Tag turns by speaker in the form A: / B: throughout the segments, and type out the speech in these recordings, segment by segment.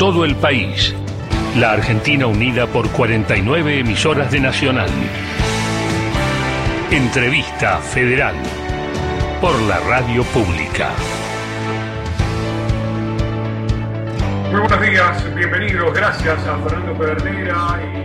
A: todo el país. La Argentina unida por 49 emisoras de Nacional. Entrevista Federal por la Radio Pública.
B: Muy buenos días, bienvenidos. Gracias a Fernando Pedernera y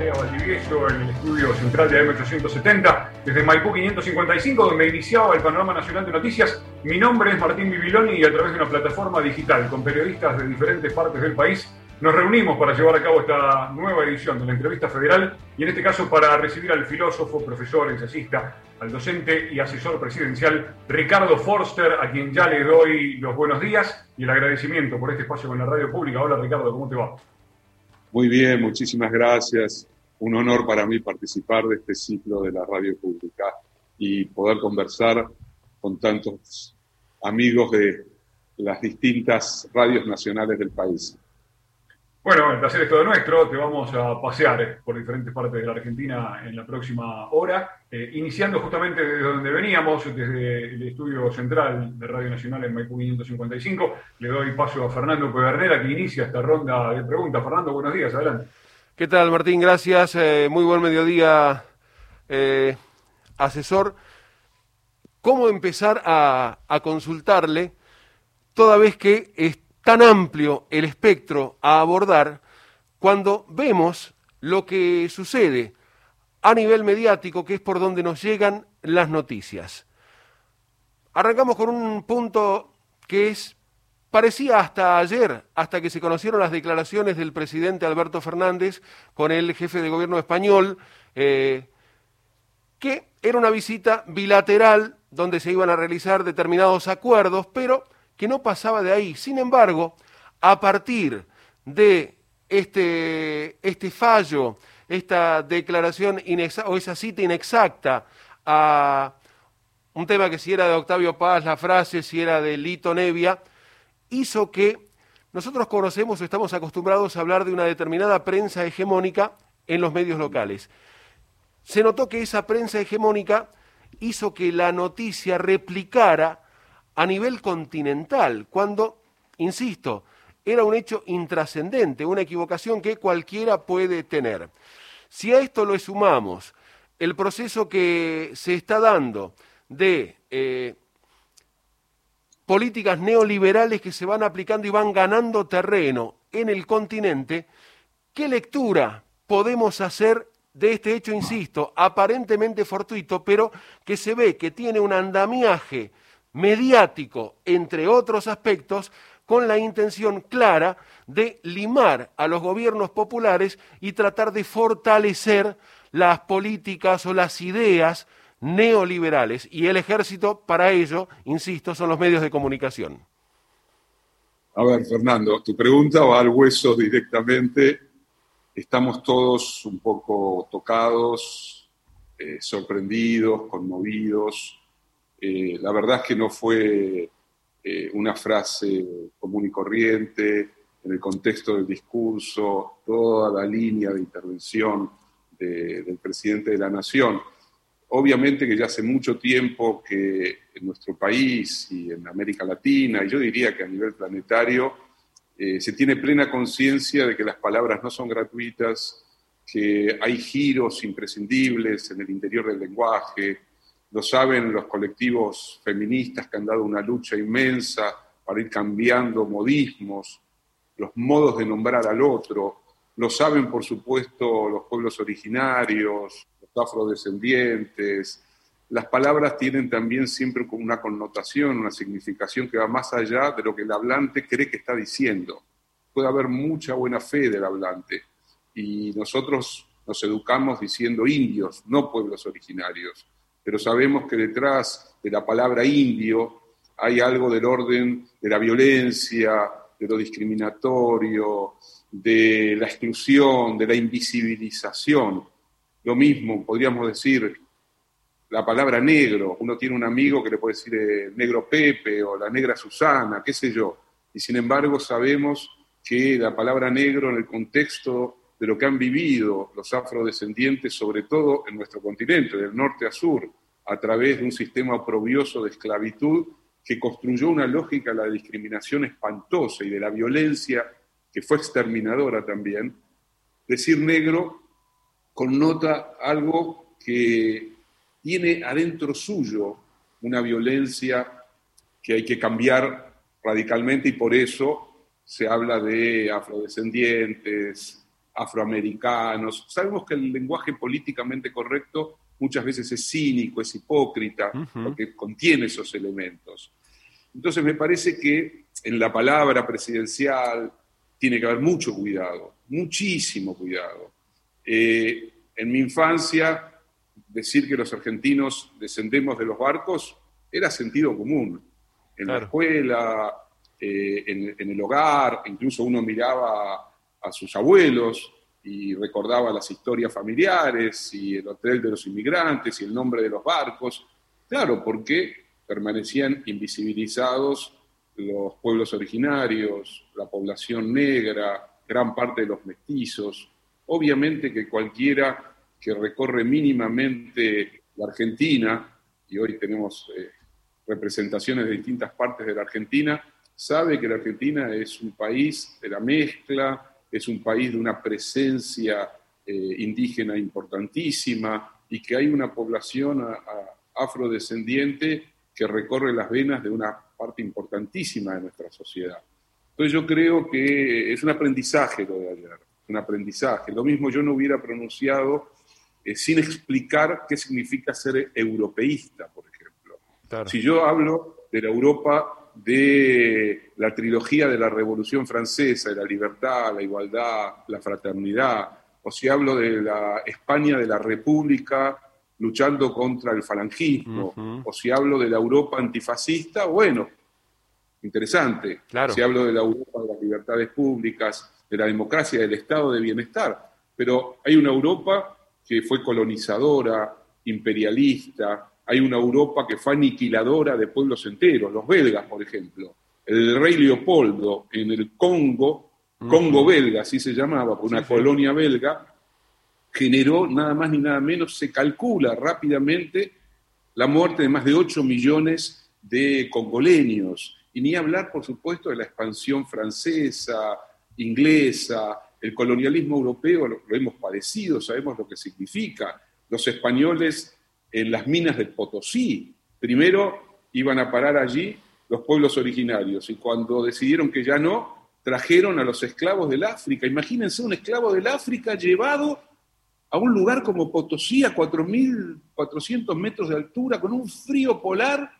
B: Andrea Valdivieso en el estudio central de AM870, desde Maipú 555, donde iniciaba el panorama nacional de noticias. Mi nombre es Martín Bibiloni y a través de una plataforma digital con periodistas de diferentes partes del país nos reunimos para llevar a cabo esta nueva edición de la entrevista federal y en este caso para recibir al filósofo, profesor, ensayista, al docente y asesor presidencial Ricardo Forster, a quien ya le doy los buenos días y el agradecimiento por este espacio con la radio pública. Hola Ricardo, ¿cómo te va?
C: Muy bien, muchísimas gracias. Un honor para mí participar de este ciclo de la radio pública y poder conversar con tantos amigos de las distintas radios nacionales del país.
B: Bueno, el placer es todo nuestro. Te vamos a pasear eh, por diferentes partes de la Argentina en la próxima hora, eh, iniciando justamente desde donde veníamos, desde el estudio central de Radio Nacional en Maipú 555. Le doy paso a Fernando Pedernera que inicia esta ronda de preguntas. Fernando, buenos días, adelante.
D: ¿Qué tal, Martín? Gracias. Eh, muy buen mediodía, asesor. ¿Cómo empezar a, consultarle toda vez que tan amplio el espectro a abordar cuando vemos lo que sucede a nivel mediático, que es por donde nos llegan las noticias. Arrancamos con un punto que es parecía hasta ayer, hasta que se conocieron las declaraciones del presidente Alberto Fernández con el jefe de gobierno español, eh, que era una visita bilateral donde se iban a realizar determinados acuerdos, pero que no pasaba de ahí. Sin embargo, a partir de este, este fallo, esta declaración o esa cita inexacta a un tema que si era de Octavio Paz, la frase, si era de Lito Nevia, hizo que nosotros conocemos o estamos acostumbrados a hablar de una determinada prensa hegemónica en los medios locales. Se notó que esa prensa hegemónica hizo que la noticia replicara a nivel continental, cuando, insisto, era un hecho intrascendente, una equivocación que cualquiera puede tener. Si a esto lo sumamos el proceso que se está dando de eh, políticas neoliberales que se van aplicando y van ganando terreno en el continente, ¿qué lectura podemos hacer de este hecho, insisto, aparentemente fortuito, pero que se ve que tiene un andamiaje mediático, entre otros aspectos, con la intención clara de limar a los gobiernos populares y tratar de fortalecer las políticas o las ideas neoliberales. Y el ejército, para ello, insisto, son los medios de comunicación.
C: A ver, Fernando, tu pregunta va al hueso directamente. Estamos todos un poco tocados, eh, sorprendidos, conmovidos eh, la verdad es que no fue eh, una frase común y corriente en el contexto del discurso, toda la línea de intervención del presidente de la Nación. Obviamente que ya hace mucho tiempo que en nuestro país y en América Latina, y yo diría que a nivel planetario, eh, se tiene plena conciencia de que las palabras no son gratuitas, que hay giros imprescindibles en el interior del lenguaje, lo saben los colectivos feministas que han dado una lucha inmensa para ir cambiando modismos, los modos de nombrar al otro. Lo saben, por supuesto, los pueblos originarios, los afrodescendientes. Las palabras tienen también siempre una connotación, una significación que va más allá de lo que el hablante cree que está diciendo. Puede haber mucha buena fe del hablante y nosotros nos educamos diciendo indios, no pueblos originarios pero sabemos que detrás de la palabra indio hay algo del orden de la violencia, de lo discriminatorio, de la exclusión, de la invisibilización. Lo mismo, podríamos decir, la palabra negro. Uno tiene un amigo que le puede decir eh, negro Pepe o la negra Susana, qué sé yo. Y sin embargo sabemos que la palabra negro en el contexto de lo que han vivido los afrodescendientes, sobre todo en nuestro continente, del norte a sur, a través de un sistema oprobioso de esclavitud que construyó una lógica de la discriminación espantosa y de la violencia que fue exterminadora también, decir negro connota algo que tiene adentro suyo una violencia que hay que cambiar radicalmente y por eso se habla de afrodescendientes, afroamericanos. Sabemos que el lenguaje políticamente correcto muchas veces es cínico, es hipócrita, porque contiene esos elementos. Entonces me parece que en la palabra presidencial tiene que haber mucho cuidado, muchísimo cuidado. Eh, en mi infancia, decir que los argentinos descendemos de los barcos era sentido común. En la escuela, eh, en, el hogar, incluso uno miraba a sus abuelos y recordaba las historias familiares y el hotel de los inmigrantes y el nombre de los barcos. Claro, porque permanecían invisibilizados los pueblos originarios, la población negra, gran parte de los mestizos. Obviamente que cualquiera que recorre mínimamente la Argentina, y hoy tenemos eh, representaciones de distintas partes de la Argentina, sabe que la Argentina es un país de la mezcla, es un país de una presencia eh, indígena importantísima y que hay una población afrodescendiente que recorre las venas de una parte importantísima de nuestra sociedad. Entonces yo creo que es un aprendizaje lo de ayer, un aprendizaje. Lo mismo yo no hubiera pronunciado eh, sin explicar qué significa ser europeísta, por ejemplo. Si yo hablo de la Europa de la trilogía de la Revolución Francesa, de la libertad, la igualdad, la fraternidad, o si hablo de la España de la República luchando contra el falangismo, o si hablo de la Europa antifascista, bueno, interesante. Si hablo de la Europa de las libertades públicas, de la democracia, del estado de bienestar, pero hay una Europa que fue colonizadora, imperialista, hay una Europa que fue aniquiladora de pueblos enteros, los belgas, por ejemplo. El rey Leopoldo en el Congo, Congo belga, así se llamaba, una colonia belga, generó nada más ni nada menos, se calcula rápidamente la muerte de más de 8 millones de congoleños. Y ni hablar, por supuesto, de la expansión francesa, inglesa, el colonialismo europeo, lo, hemos padecido, sabemos lo que significa. Los españoles en las minas del Potosí, primero iban a parar allí los pueblos originarios y cuando decidieron que ya no, trajeron a los esclavos del África. Imagínense un esclavo del África llevado a un lugar como Potosí, a 4.400 metros de altura, con un frío polar,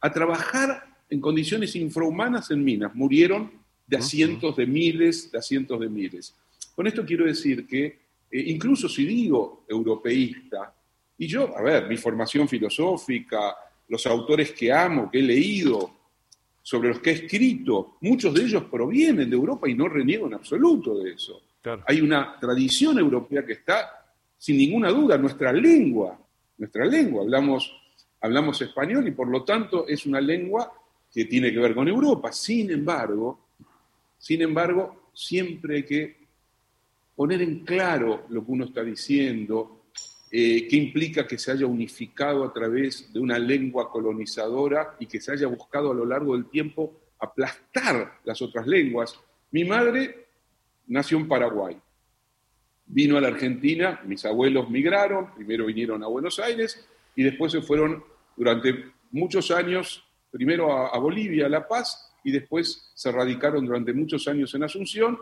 C: a trabajar en condiciones infrahumanas en minas. Murieron de a cientos de miles, de a cientos de miles. Con esto quiero decir que, eh, incluso si digo europeísta, y yo, a ver, mi formación filosófica, los autores que amo, que he leído, sobre los que he escrito, muchos de ellos provienen de Europa y no reniego en absoluto de eso. Hay una tradición europea que está sin ninguna duda, nuestra lengua, nuestra lengua, hablamos, hablamos español y por lo tanto es una lengua que tiene que ver con Europa. Sin embargo, sin embargo, siempre hay que poner en claro lo que uno está diciendo, eh, qué implica que se haya unificado a través de una lengua colonizadora y que se haya buscado a lo largo del tiempo aplastar las otras lenguas. Mi madre nació en Paraguay vino a la Argentina, mis abuelos migraron, primero vinieron a Buenos Aires y después se fueron durante muchos años, primero a, Bolivia, a La Paz, y después se radicaron durante muchos años en Asunción.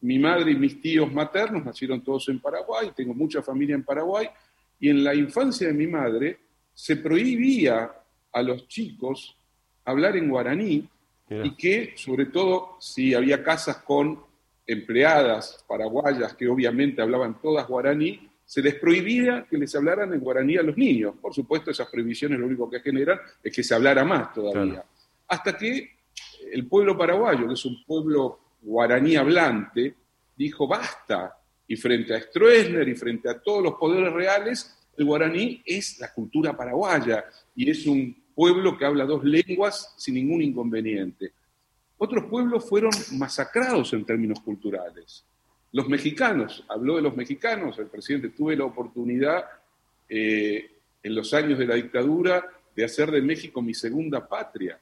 C: Mi madre y mis tíos maternos nacieron todos en Paraguay, tengo mucha familia en Paraguay, y en la infancia de mi madre se prohibía a los chicos hablar en guaraní y que, sobre todo, si había casas con empleadas paraguayas que obviamente hablaban todas guaraní, se les prohibía que les hablaran en guaraní a los niños. Por supuesto, esas prohibiciones lo único que generan es que se hablara más todavía. Hasta que el pueblo paraguayo, que es un pueblo guaraní hablante, dijo basta. Y frente a Stroessner y frente a todos los poderes reales, el guaraní es la cultura paraguaya y es un pueblo que habla dos lenguas sin ningún inconveniente. Otros pueblos fueron masacrados en términos culturales. Los mexicanos, habló de los mexicanos, el presidente tuve la oportunidad eh, en los años de la dictadura de hacer de México mi segunda patria.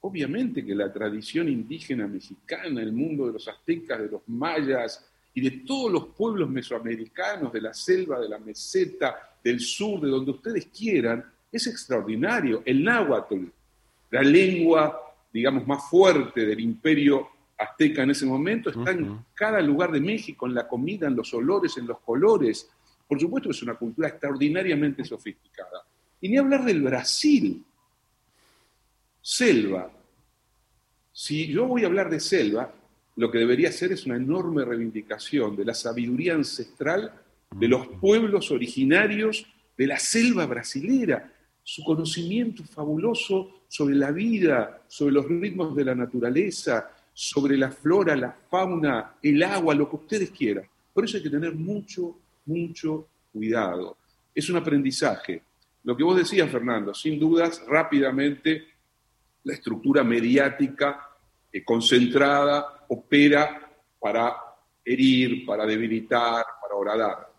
C: obviamente que la tradición indígena mexicana, el mundo de los aztecas, de los mayas y de todos los pueblos mesoamericanos, de la selva, de la meseta, del sur, de donde ustedes quieran, es extraordinario. El náhuatl, la lengua, digamos, más fuerte del imperio azteca en ese momento, está en cada lugar de México, en la comida, en los olores, en los colores. Por supuesto es una cultura extraordinariamente sofisticada. Y ni hablar del Brasil. Selva. Si yo voy a hablar de selva, lo que debería ser es una enorme reivindicación de la sabiduría ancestral de los pueblos originarios de la selva brasilera, su conocimiento fabuloso sobre la vida, sobre los ritmos de la naturaleza, sobre la flora, la fauna, el agua, lo que ustedes quieran. Por eso hay que tener mucho, mucho cuidado. Es un aprendizaje. Lo que vos decías, Fernando, sin dudas, rápidamente la estructura mediática eh, concentrada opera para herir, para debilitar, para horadar.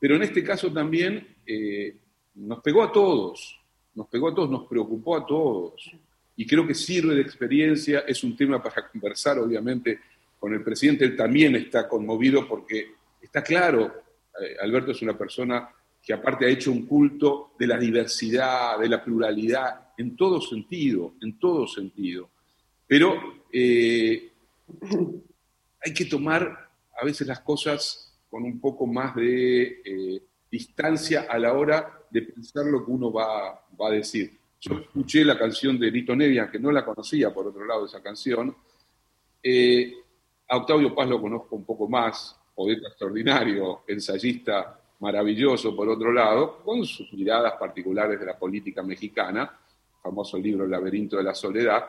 C: Pero en este caso también eh, nos pegó a todos, nos pegó a todos, nos preocupó a todos y creo que sirve de experiencia, es un tema para conversar obviamente con el presidente, él también está conmovido porque está claro, eh, Alberto es una persona que aparte ha hecho un culto de la diversidad, de la pluralidad, en todo sentido, en todo sentido. Pero eh, hay que tomar a veces las cosas con un poco más de eh, distancia a la hora de pensar lo que uno va, va a decir. Yo escuché la canción de Lito Nevia, que no la conocía por otro lado esa canción. Eh, a Octavio Paz lo conozco un poco más, poeta extraordinario, ensayista maravilloso por otro lado, con sus miradas particulares de la política mexicana, famoso libro El laberinto de la soledad,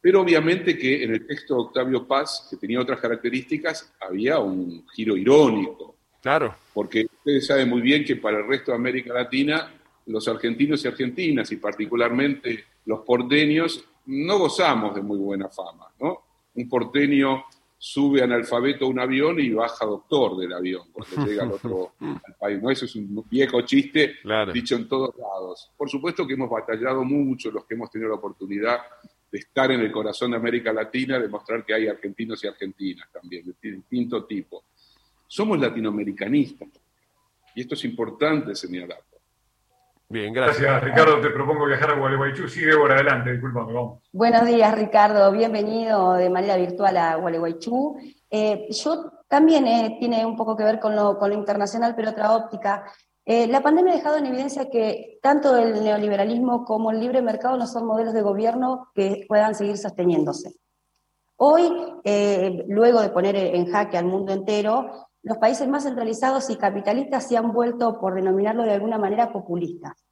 C: pero obviamente que en el texto de Octavio Paz, que tenía otras características, había un giro irónico.
D: Claro.
C: Porque ustedes saben muy bien que para el resto de América Latina los argentinos y argentinas, y particularmente los porteños, no gozamos de muy buena fama. ¿no? Un porteño sube analfabeto a un avión y baja doctor del avión cuando llega al otro país. ¿no? Eso es un viejo chiste dicho en todos lados. Por supuesto que hemos batallado mucho los que hemos tenido la oportunidad de estar en el corazón de América Latina, de mostrar que hay argentinos y argentinas también, de distinto tipo. Somos latinoamericanistas, y esto es importante señalar.
B: Bien, gracias. Gracias, Ricardo. Te propongo viajar a Gualeguaychú. Sigue por adelante, discúlpame, vamos.
E: Buenos días, Ricardo. Bienvenido de manera virtual a Gualeguaychú. Eh, yo también eh, tiene un poco que ver con lo, con lo internacional, pero otra óptica. Eh, la pandemia ha dejado en evidencia que tanto el neoliberalismo como el libre mercado no son modelos de gobierno que puedan seguir sosteniéndose. Hoy, luego de poner en jaque al mundo entero, los países más centralizados y capitalistas se han vuelto, por denominarlo de alguna manera, populistas.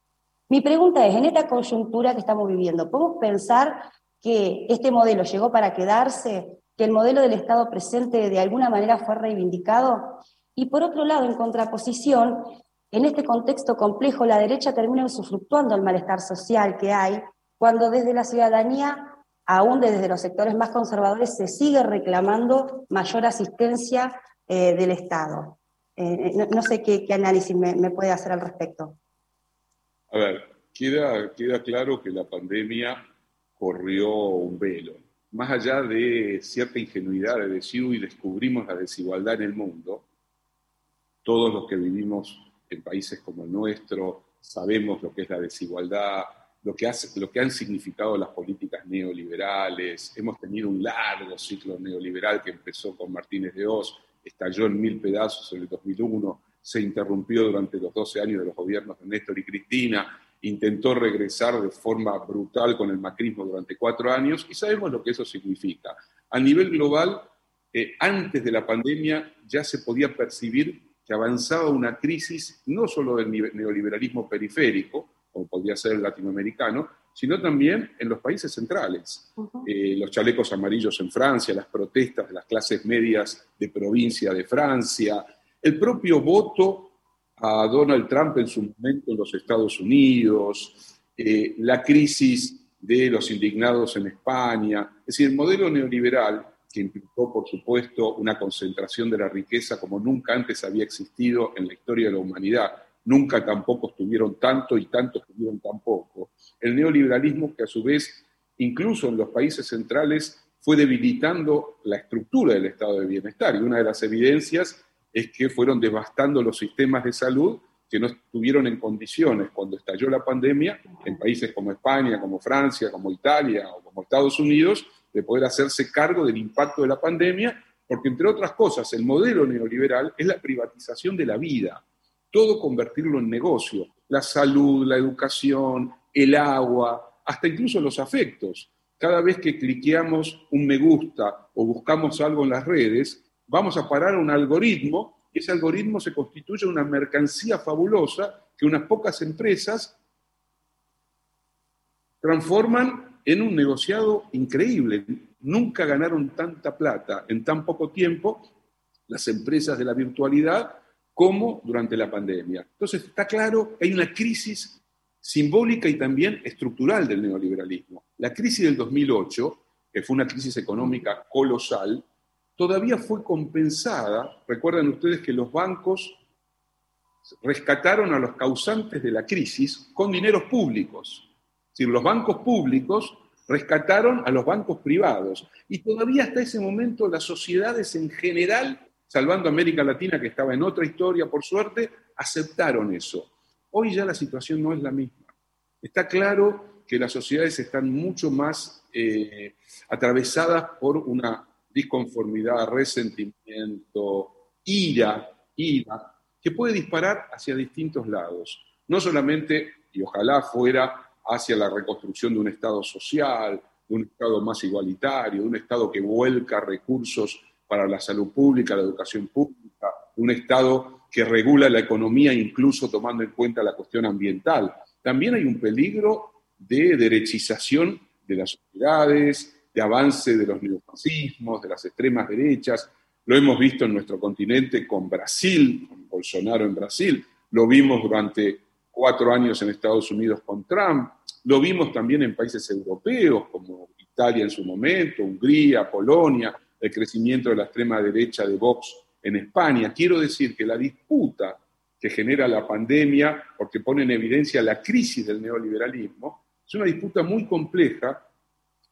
E: Mi pregunta es, en esta coyuntura que estamos viviendo, ¿podemos pensar que este modelo llegó para quedarse, que el modelo del Estado presente de alguna manera fue reivindicado? Y por otro lado, en contraposición, en este contexto complejo, la derecha termina usufructuando el malestar social que hay, cuando desde la ciudadanía, aún desde los sectores más conservadores, se sigue reclamando mayor asistencia eh, del Estado. Eh, no, sé qué, análisis me, puede hacer al respecto.
C: A ver, queda, queda claro que la pandemia corrió un velo. Más allá de cierta ingenuidad de decir, y descubrimos la desigualdad en el mundo, todos los que vivimos en países como el nuestro sabemos lo que es la desigualdad, lo que, hace, lo que han significado las políticas neoliberales. Hemos tenido un largo ciclo neoliberal que empezó con Martínez de Oz, estalló en mil pedazos en el 2001, se interrumpió durante los 12 años de los gobiernos de Néstor y Cristina, intentó regresar de forma brutal con el macrismo durante cuatro años y sabemos lo que eso significa. A nivel global, eh, antes de la pandemia ya se podía percibir que avanzaba una crisis no solo del neoliberalismo periférico, como podría ser el latinoamericano, sino también en los países centrales. Eh, los chalecos amarillos en Francia, las protestas de las clases medias de provincia de Francia, el propio voto a Donald Trump en su momento en los Estados Unidos, eh, la crisis de los indignados en España. Es decir, el modelo neoliberal, que implicó, por supuesto, una concentración de la riqueza como nunca antes había existido en la historia de la humanidad, nunca tampoco estuvieron tanto y tantos estuvieron tan poco. El neoliberalismo que a su vez incluso en los países centrales, fue debilitando la estructura del estado de bienestar. Y una de las evidencias es que fueron devastando los sistemas de salud que no estuvieron en condiciones cuando estalló la pandemia en países como España, como Francia, como Italia o como Estados Unidos, de poder hacerse cargo del impacto de la pandemia, porque entre otras cosas el modelo neoliberal es la privatización de la vida, todo convertirlo en negocio, la salud, la educación, el agua, hasta incluso los afectos. Cada vez que cliqueamos un me gusta o buscamos algo en las redes, vamos a parar a un algoritmo ese algoritmo se constituye una mercancía fabulosa que unas pocas empresas transforman en un negociado increíble. Nunca ganaron tanta plata en tan poco tiempo las empresas de la virtualidad como durante la pandemia. Entonces está claro que hay una crisis simbólica y también estructural del neoliberalismo. La crisis del 2008, que fue una crisis económica colosal, todavía fue compensada. Recuerden ustedes que los bancos rescataron a los causantes de la crisis con dineros públicos. Es decir, los bancos públicos rescataron a los bancos privados. Y todavía hasta ese momento las sociedades en general, salvando América Latina, que estaba en otra historia, por suerte, aceptaron eso. Hoy ya la situación no es la misma. Está claro que las sociedades están mucho más eh, atravesadas por una disconformidad, resentimiento, ira, ira, que puede disparar hacia distintos lados. No solamente, y ojalá fuera hacia la reconstrucción de un Estado social, de un Estado más igualitario, de un Estado que vuelca recursos para la salud pública, la educación pública, un Estado que regula la economía incluso tomando en cuenta la cuestión ambiental. También hay un peligro de derechización de las sociedades, de avance de los neofascismos, de las extremas derechas. Lo hemos visto en nuestro continente con Brasil, con Bolsonaro en Brasil. Lo vimos durante cuatro años en Estados Unidos con Trump. Lo vimos también en países europeos como Italia en su momento, Hungría, Polonia, el crecimiento de la extrema derecha de Vox en España. Quiero decir que la disputa que genera la pandemia, porque pone en evidencia la crisis del neoliberalismo, es una disputa muy compleja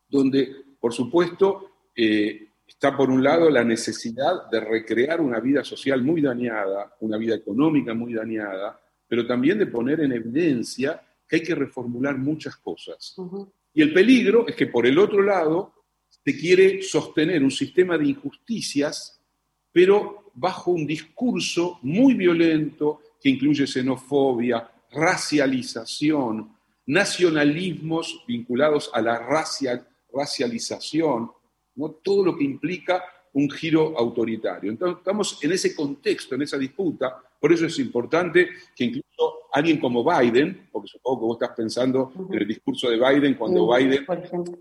C: donde por supuesto, eh, está por un lado la necesidad de recrear una vida social muy dañada, una vida económica muy dañada, pero también de poner en evidencia que hay que reformular muchas cosas. Y el peligro es que por el otro lado se quiere sostener un sistema de injusticias, pero bajo un discurso muy violento que incluye xenofobia, racialización, nacionalismos vinculados a la racia, racialización, ¿no? todo lo que implica un giro autoritario. Entonces, estamos en ese contexto, en esa disputa, por eso es importante que incluso alguien como Biden, porque supongo que vos estás pensando en el discurso de Biden, cuando Biden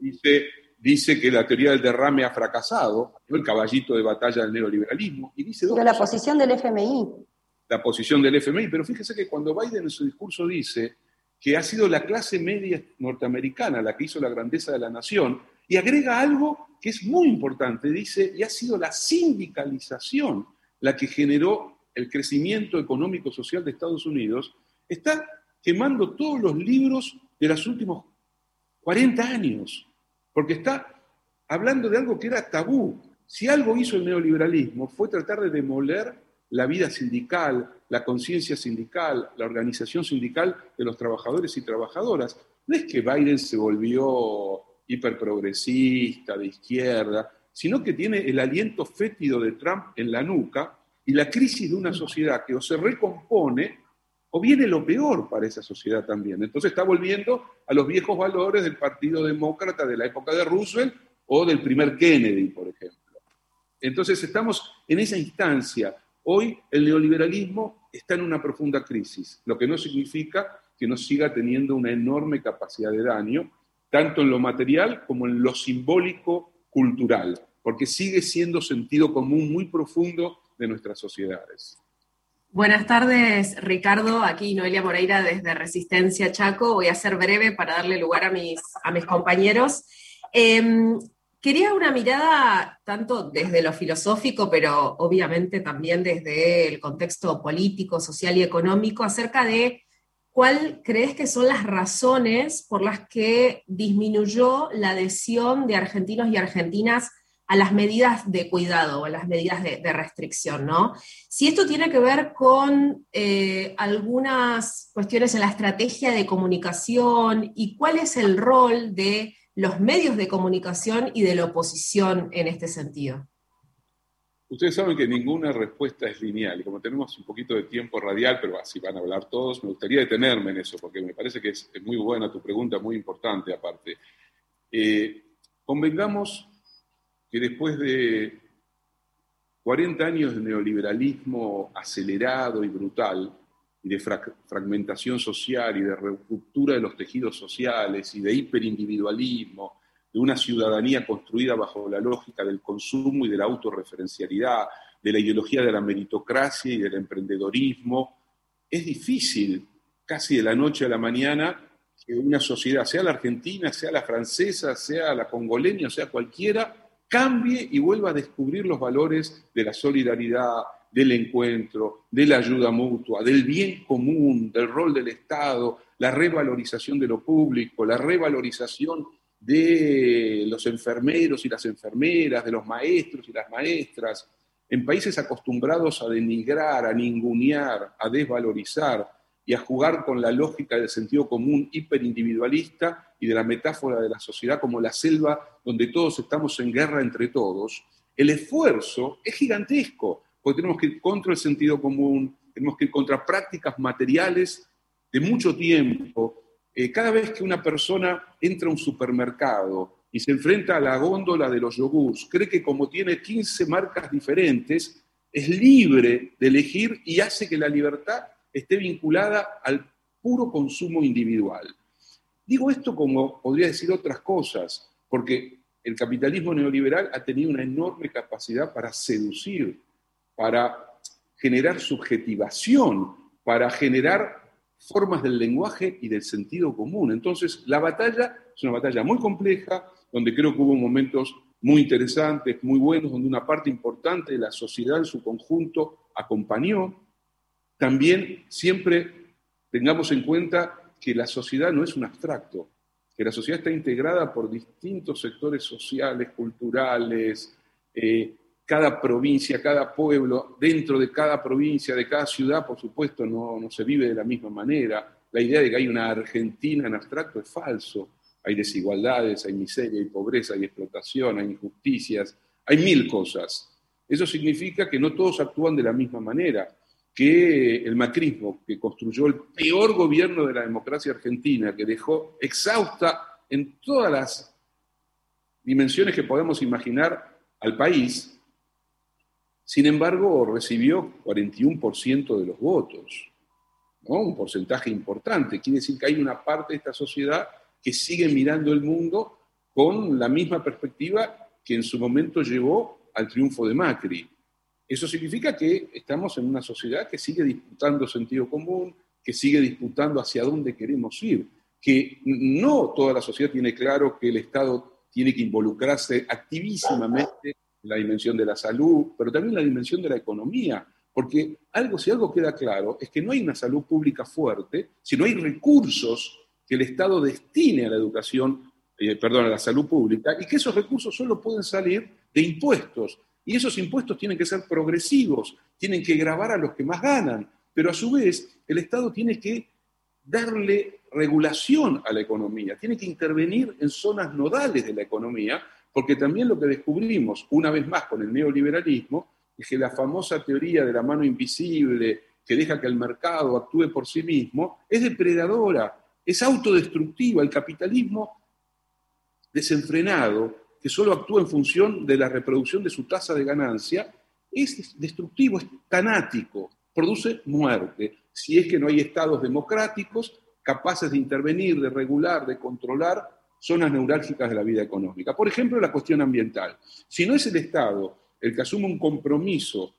C: dice, dice que la teoría del derrame ha fracasado, el caballito de batalla del neoliberalismo, y dice...
E: Pero la posición del FMI.
C: La posición del FMI, pero fíjese que cuando Biden en su discurso dice que ha sido la clase media norteamericana la que hizo la grandeza de la nación, y agrega algo que es muy importante, dice, y ha sido la sindicalización la que generó el crecimiento económico social de Estados Unidos, está quemando todos los libros de los últimos 40 años, porque está hablando de algo que era tabú. Si algo hizo el neoliberalismo fue tratar de demoler la vida sindical, la conciencia sindical, la organización sindical de los trabajadores y trabajadoras. No es que Biden se volvió hiperprogresista, de izquierda, sino que tiene el aliento fétido de Trump en la nuca y la crisis de una sociedad que o se recompone o viene lo peor para esa sociedad también. Entonces está volviendo a los viejos valores del Partido Demócrata de la época de Roosevelt o del primer Kennedy, por ejemplo. Entonces estamos en esa instancia Hoy el neoliberalismo está en una profunda crisis, lo que no significa que no siga teniendo una enorme capacidad de daño, tanto en lo material como en lo simbólico cultural, porque sigue siendo sentido común muy profundo de nuestras sociedades.
F: Buenas tardes, Ricardo. Aquí Noelia Moreira desde Resistencia Chaco. Voy a ser breve para darle lugar a mis, compañeros. Em, Quería una mirada tanto desde lo filosófico, pero obviamente también desde el contexto político, social y económico, acerca de ¿cuál crees que son las razones por las que disminuyó la adhesión de argentinos y argentinas a las medidas de cuidado o a las medidas de, restricción, ¿no? Si esto tiene que ver con eh, algunas cuestiones en la estrategia de comunicación y cuál es el rol de los medios de comunicación y de la oposición en este sentido.
C: Ustedes saben que ninguna respuesta es lineal y como tenemos un poquito de tiempo radial, pero así van a hablar todos, me gustaría detenerme en eso porque me parece que es, muy buena tu pregunta, muy importante aparte. Eh, convengamos que después de 40 años de neoliberalismo acelerado y brutal, y de fragmentación social y de ruptura de los tejidos sociales y de hiperindividualismo, de una ciudadanía construida bajo la lógica del consumo y de la autorreferencialidad, de la ideología de la meritocracia y del emprendedorismo, es difícil, casi de la noche a la mañana, que una sociedad, sea la argentina, sea la francesa, sea la congoleña, sea cualquiera, cambie y vuelva a descubrir los valores de la solidaridad, del encuentro, de la ayuda mutua, del bien común, del rol del Estado, la revalorización de lo público, la revalorización de los enfermeros y las enfermeras, de los maestros y las maestras, en países acostumbrados a denigrar, a ningunear, a desvalorizar, y a jugar con la lógica del sentido común hiperindividualista y de la metáfora de la sociedad como la selva donde todos estamos en guerra entre todos, el esfuerzo es gigantesco, porque tenemos que ir contra el sentido común, tenemos que ir contra prácticas materiales de mucho tiempo. Eh, cada vez que una persona entra a un supermercado y se enfrenta a la góndola de los yogurts, cree que como tiene 15 marcas diferentes, es libre de elegir y hace que la libertad esté vinculada al puro consumo individual. Digo esto como podría decir otras cosas, porque el capitalismo neoliberal ha tenido una enorme capacidad para seducir, para generar subjetivación, para generar formas del lenguaje y del sentido común. Entonces, la batalla es una batalla muy compleja, donde creo que hubo momentos muy interesantes, muy buenos, donde una parte importante de la sociedad en su conjunto acompañó, también siempre tengamos en cuenta que la sociedad no es un abstracto, que la sociedad está integrada por distintos sectores sociales, culturales, eh, cada provincia, cada pueblo, dentro de cada provincia, de cada ciudad, por supuesto, no, no se vive de la misma manera. La idea de que hay una Argentina en abstracto es falso. Hay desigualdades, hay miseria, hay pobreza, hay explotación, hay injusticias, hay mil cosas. Eso significa que no todos actúan de la misma manera que el macrismo, que construyó el peor gobierno de la democracia argentina, que dejó exhausta en todas las dimensiones que podemos imaginar al país, sin embargo recibió 41% de los votos, un porcentaje importante. Quiere decir que hay una parte de esta sociedad que sigue mirando el mundo con la misma perspectiva que en su momento llevó al triunfo de Macri. Eso significa que estamos en una sociedad que sigue disputando sentido común, que sigue disputando hacia dónde queremos ir, que no toda la sociedad tiene claro que el Estado tiene que involucrarse activísimamente en la dimensión de la salud, pero también en la dimensión de la economía, porque algo, si algo queda claro, es que no hay una salud pública fuerte, si no hay recursos que el Estado destine a la educación, eh, perdón, a la salud pública, y que esos recursos solo pueden salir de impuestos. Y esos impuestos tienen que ser progresivos, tienen que grabar a los que más ganan, pero a su vez el Estado tiene que darle regulación a la economía, tiene que intervenir en zonas nodales de la economía, porque también lo que descubrimos una vez más con el neoliberalismo es que la famosa teoría de la mano invisible que deja que el mercado actúe por sí mismo es depredadora, es autodestructiva. El capitalismo desenfrenado que solo actúa en función de la reproducción de su tasa de ganancia, es destructivo, es tanático, produce muerte. Si es que no hay estados democráticos capaces de intervenir, de regular, de controlar zonas neurálgicas de la vida económica. Por ejemplo, la cuestión ambiental. Si no es el Estado el que asume un compromiso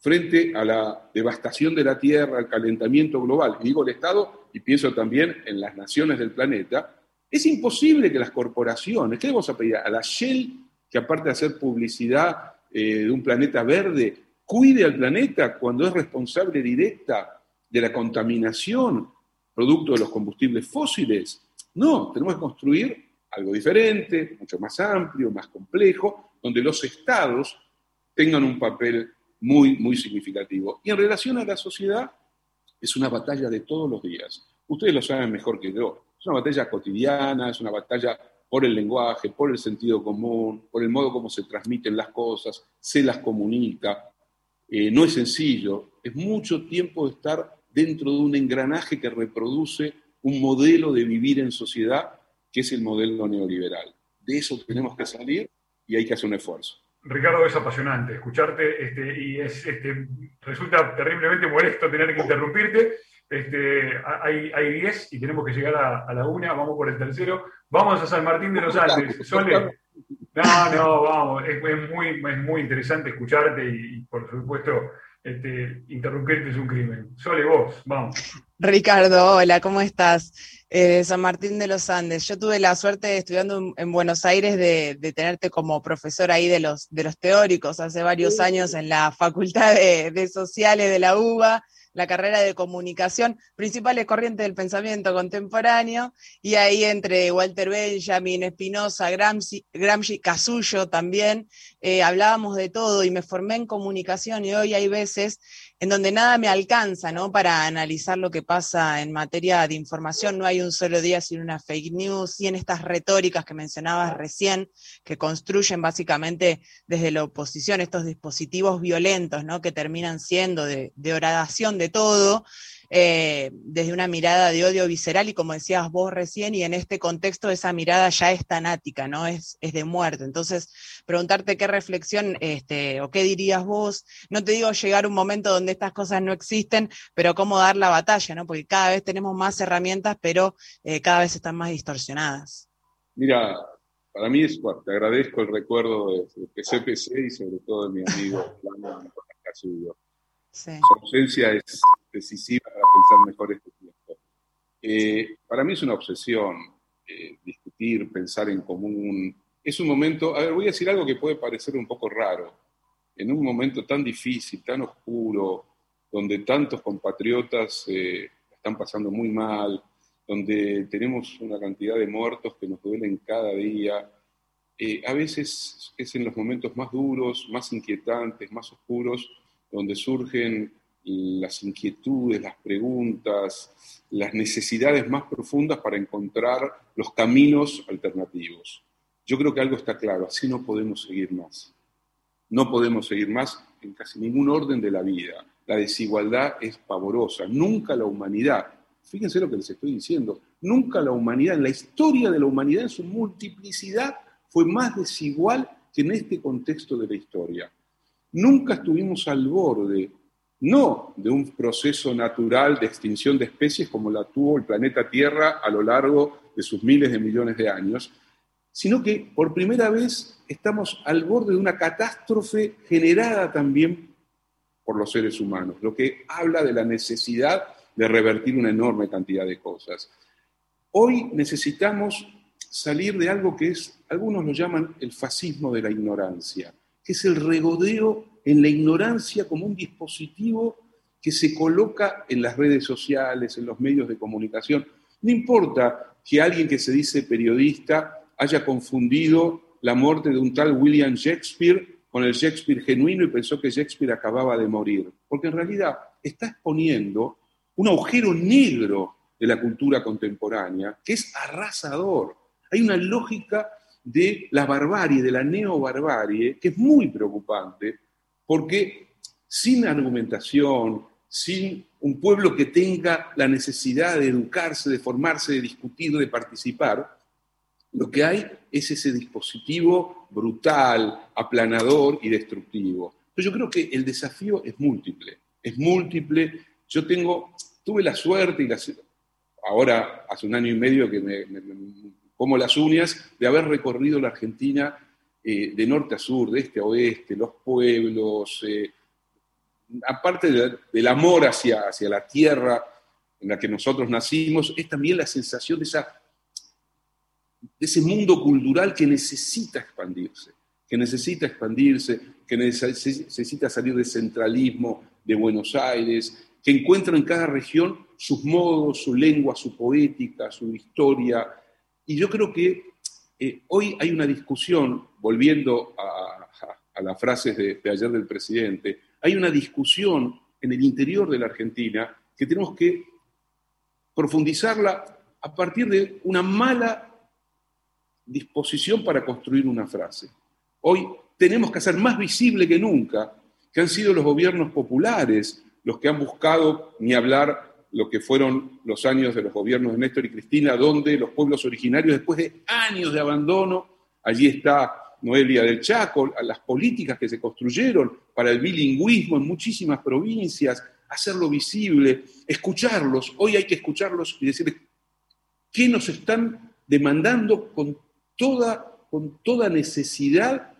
C: frente a la devastación de la Tierra, al calentamiento global, y digo el Estado y pienso también en las naciones del planeta, es imposible que las corporaciones, ¿qué vamos a pedir? A la Shell, que aparte de hacer publicidad eh, de un planeta verde, cuide al planeta cuando es responsable directa de la contaminación. producto de los combustibles fósiles. No, tenemos que construir algo diferente, mucho más amplio, más complejo, donde los estados tengan un papel muy, muy significativo. Y en relación a la sociedad, es una batalla de todos los días. Ustedes lo saben mejor que yo. Una batalla cotidiana, es una batalla por el lenguaje, por el sentido común, por el modo como se transmiten las cosas, se las comunica. Eh, no es sencillo, es mucho tiempo de estar dentro de un engranaje que reproduce un modelo de vivir en sociedad que es el modelo neoliberal. De eso tenemos que salir y hay que hacer un esfuerzo.
B: Ricardo, es apasionante escucharte este, y es, este, resulta terriblemente molesto tener que interrumpirte. Este, hay 10 y tenemos que llegar a, la una, vamos por el tercero. Vamos a San Martín de los Andes. Sole, no, no, vamos, es, muy, es muy interesante escucharte y, por supuesto este, interrumpirte es un crimen. Sole, vos, vamos.
G: Ricardo, hola, ¿cómo estás? Eh, San Martín de los Andes. Yo tuve la suerte estudiando en, Buenos Aires de, tenerte como profesor ahí de los, de los teóricos hace varios años en la Facultad de, de Sociales de la UBA la carrera de comunicación, principales corrientes del pensamiento contemporáneo, y ahí entre Walter Benjamin, Espinosa, Gramsci, Gramsci, Casullo también, eh, hablábamos de todo y me formé en comunicación y hoy hay veces en donde nada me alcanza, ¿no? Para analizar lo que pasa en materia de información. No hay un solo día sin una fake news y en estas retóricas que mencionabas recién, que construyen básicamente desde la oposición estos dispositivos violentos, ¿no? Que terminan siendo de, de de todo. Eh, desde una mirada de odio visceral y como decías vos recién, y en este contexto esa mirada ya es tanática, ¿no? Es, es de muerte. Entonces, preguntarte qué reflexión este, o qué dirías vos, no te digo llegar a un momento donde estas cosas no existen, pero cómo dar la batalla, ¿no? Porque cada vez tenemos más herramientas, pero eh, cada vez están más distorsionadas.
C: Mira, para mí es, te agradezco el recuerdo de, de CPC y sobre todo de mi amigo Sí. Su ausencia es decisiva mejor este tiempo. Eh, para mí es una obsesión eh, discutir, pensar en común. Es un momento, a ver, voy a decir algo que puede parecer un poco raro. En un momento tan difícil, tan oscuro, donde tantos compatriotas eh, están pasando muy mal, donde tenemos una cantidad de muertos que nos duelen cada día, a veces es en los momentos más duros, más inquietantes, más oscuros, donde surgen las inquietudes, las preguntas, las necesidades más profundas para encontrar los caminos alternativos. Yo creo que algo está claro, así no podemos seguir más. No podemos seguir más en casi ningún orden de la vida. La desigualdad es pavorosa. Nunca la humanidad, fíjense lo que les estoy diciendo, nunca la humanidad, en la historia de la humanidad, en su multiplicidad, fue más desigual que en este contexto de la historia. Nunca estuvimos al borde, no de un proceso natural de extinción de especies como la tuvo el planeta Tierra a lo largo de sus miles de millones de años, sino que por primera vez estamos al borde de una catástrofe generada también por los seres humanos, lo que habla de la necesidad de revertir una enorme cantidad de cosas. Hoy necesitamos salir de algo que es, algunos lo llaman el fascismo de la ignorancia que es el regodeo en la ignorancia como un dispositivo que se coloca en las redes sociales, en los medios de comunicación. No importa que alguien que se dice periodista haya confundido la muerte de un tal William Shakespeare con el Shakespeare genuino y pensó que Shakespeare acababa de morir, porque en realidad está exponiendo un agujero negro de la cultura contemporánea que es arrasador. Hay una lógica de la barbarie, de la neobarbarie, que es muy preocupante, porque sin argumentación, sin un pueblo que tenga la necesidad de educarse, de formarse, de discutir, de participar, lo que hay es ese dispositivo brutal, aplanador y destructivo. Pero yo creo que el desafío es múltiple, es múltiple. Yo tengo, tuve la suerte y ahora hace un año y medio que me como las uñas de haber recorrido la Argentina eh, de norte a sur, de este a oeste, los pueblos, eh, aparte del amor hacia, hacia la tierra en la que necesitamos nacimos, es también la sensación de, esa, de ese mundo cultural que necesita expandirse, que necesita expandirse, que necesita salir del centralismo de Buenos Aires, que encuentra en cada región sus modos, su lengua, su poética, su historia. Y yo creo que eh, hoy hay una discusión, volviendo a, las frases de, ayer del presidente, hay una discusión en el interior de la Argentina que tenemos que profundizarla a partir de una mala disposición para construir una frase. Hoy tenemos que hacer más visible que nunca que han sido los gobiernos populares los que han buscado, ni hablar lo que fueron los años de los gobiernos de Néstor y Cristina, donde los pueblos originarios, después de años de abandono, allí está Noelia del Chaco, las políticas que se construyeron para el bilingüismo en muchísimas provincias, hacerlo visible, escucharlos. Hoy hay que escucharlos y decirles qué nos están demandando con toda, con toda necesidad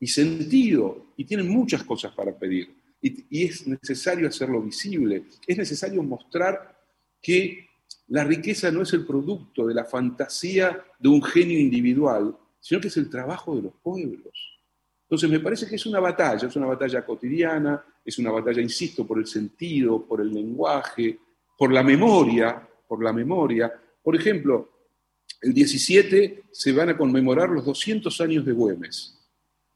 C: y sentido. Y tienen muchas cosas para pedir y, es necesario hacerlo visible, es necesario mostrar que la riqueza no es el producto de la fantasía de un genio individual, sino que es el trabajo de los pueblos. Entonces me parece que es una batalla, es una batalla cotidiana, es una batalla, insisto, por el sentido, por el lenguaje, por la memoria, por la memoria. Por ejemplo, el 17 se van a conmemorar los 200 años de Güemes,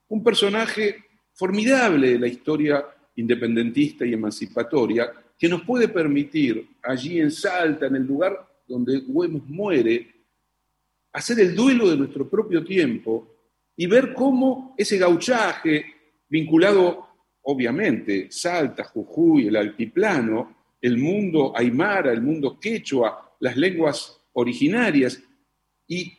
C: un personaje formidable de la historia independentista y emancipatoria que nos puede permitir allí en Salta, en el lugar donde Güemes muere, hacer el duelo de nuestro propio tiempo y ver cómo ese gauchaje vinculado, obviamente, Salta, Jujuy, el altiplano, el mundo aymara, el mundo quechua, las lenguas originarias, y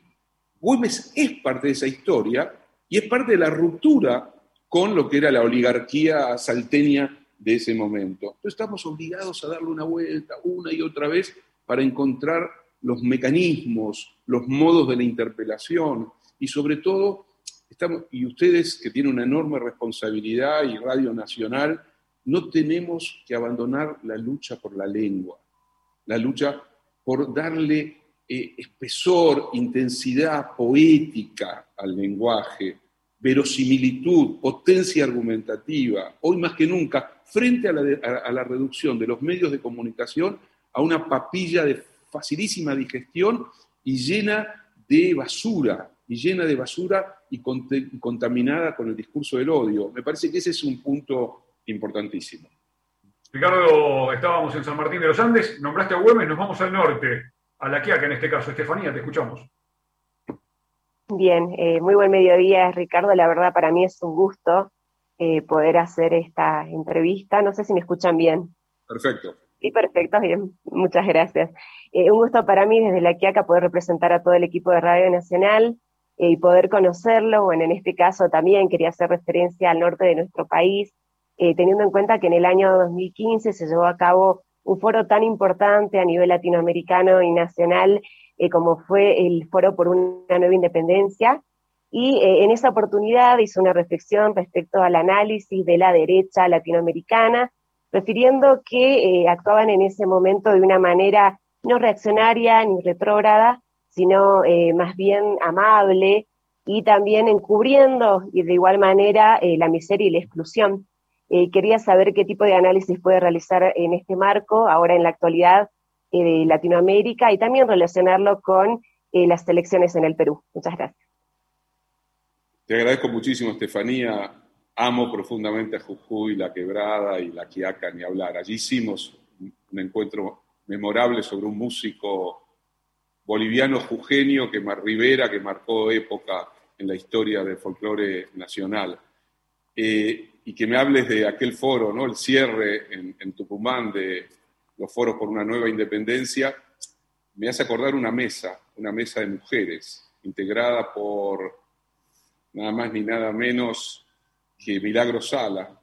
C: Güemes es parte de esa historia y es parte de la ruptura con lo que era la oligarquía salteña de ese momento. Entonces estamos obligados a darle una vuelta una y otra vez para encontrar los mecanismos, los modos de la interpelación y sobre todo, estamos, y ustedes que tienen una enorme responsabilidad y Radio Nacional, no tenemos que abandonar la lucha por la lengua, la lucha por darle eh, espesor, intensidad poética al lenguaje, verosimilitud, potencia argumentativa, hoy más que nunca, frente a la, reducción de los medios de comunicación a una papilla de facilísima digestión y llena de basura, y llena de basura y, contaminada con el discurso del odio. Me parece que ese es un punto importantísimo.
B: Ricardo, estábamos en San Martín de los Andes, nombraste a Güemes, nos vamos al norte, a La Quiaca en este caso. Estefanía, te escuchamos.
H: Bien, eh, muy buen mediodía, Ricardo. La verdad, para mí es un gusto eh, poder hacer esta entrevista. No sé si me escuchan bien.
C: Perfecto.
H: Sí, perfecto, bien. Muchas gracias. Eh, un gusto para mí desde la Quiaca poder representar a todo el equipo de Radio Nacional y poder conocerlo. Bueno, en este caso también quería hacer referencia al norte de nuestro país, teniendo en cuenta que en el año 2015 se llevó a cabo un foro tan importante a nivel latinoamericano y nacional eh, como fue el Foro por una Nueva Independencia, y eh, en esa oportunidad hizo una reflexión respecto al análisis de la derecha latinoamericana, refiriendo que eh, actuaban en ese momento de una manera no reaccionaria ni retrógrada, sino más bien amable y también encubriendo y de igual manera la miseria y la exclusión. quería saber qué tipo de análisis puede realizar en este marco, ahora en la actualidad, eh, de Latinoamérica y también relacionarlo con eh, las elecciones en el Perú. Muchas gracias.
C: Te agradezco muchísimo, Estefanía. Amo profundamente a Jujuy, La Quebrada y La Quiaca, ni hablar. Allí hicimos un encuentro memorable sobre un músico boliviano jujeño, que Rivera, que marcó época en la historia del folclore nacional. Eh, y que me hables de aquel foro, ¿no? el cierre en, en Tucumán de, los foros por una nueva independencia, me hace acordar una mesa, una mesa de mujeres, integrada por nada más ni nada menos que Milagro Sala,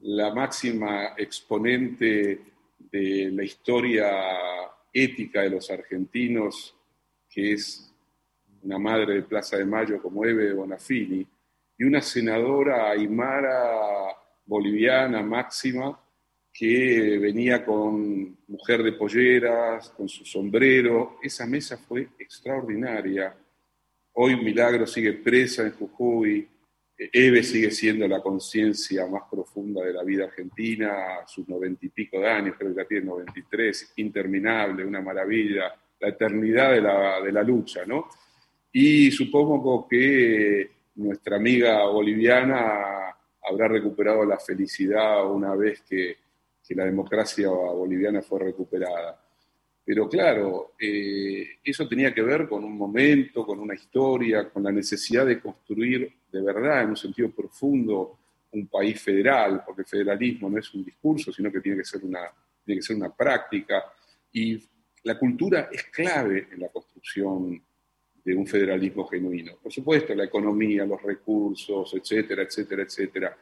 C: la máxima exponente de la historia ética de los argentinos, que es una madre de Plaza de Mayo como Eve Bonafini, y una senadora aymara boliviana máxima, que venía con mujer de polleras, con su sombrero. Esa mesa fue extraordinaria. Hoy Milagro sigue presa en Jujuy. Eve sigue siendo la conciencia más profunda de la vida argentina, sus noventa y pico de años, creo que ya tiene 93, interminable, una maravilla, la eternidad de la, de la lucha, ¿no? Y supongo que nuestra amiga boliviana habrá recuperado la felicidad una vez que, que la democracia boliviana fue recuperada. Pero claro, eh, eso tenía que ver con un momento, con una historia, con la necesidad de construir de verdad, en un sentido profundo, un país federal, porque el federalismo no es un discurso, sino que tiene que ser una, tiene que ser una práctica. Y la cultura es clave en la construcción de un federalismo genuino. Por supuesto, la economía, los recursos, etcétera, etcétera, etcétera.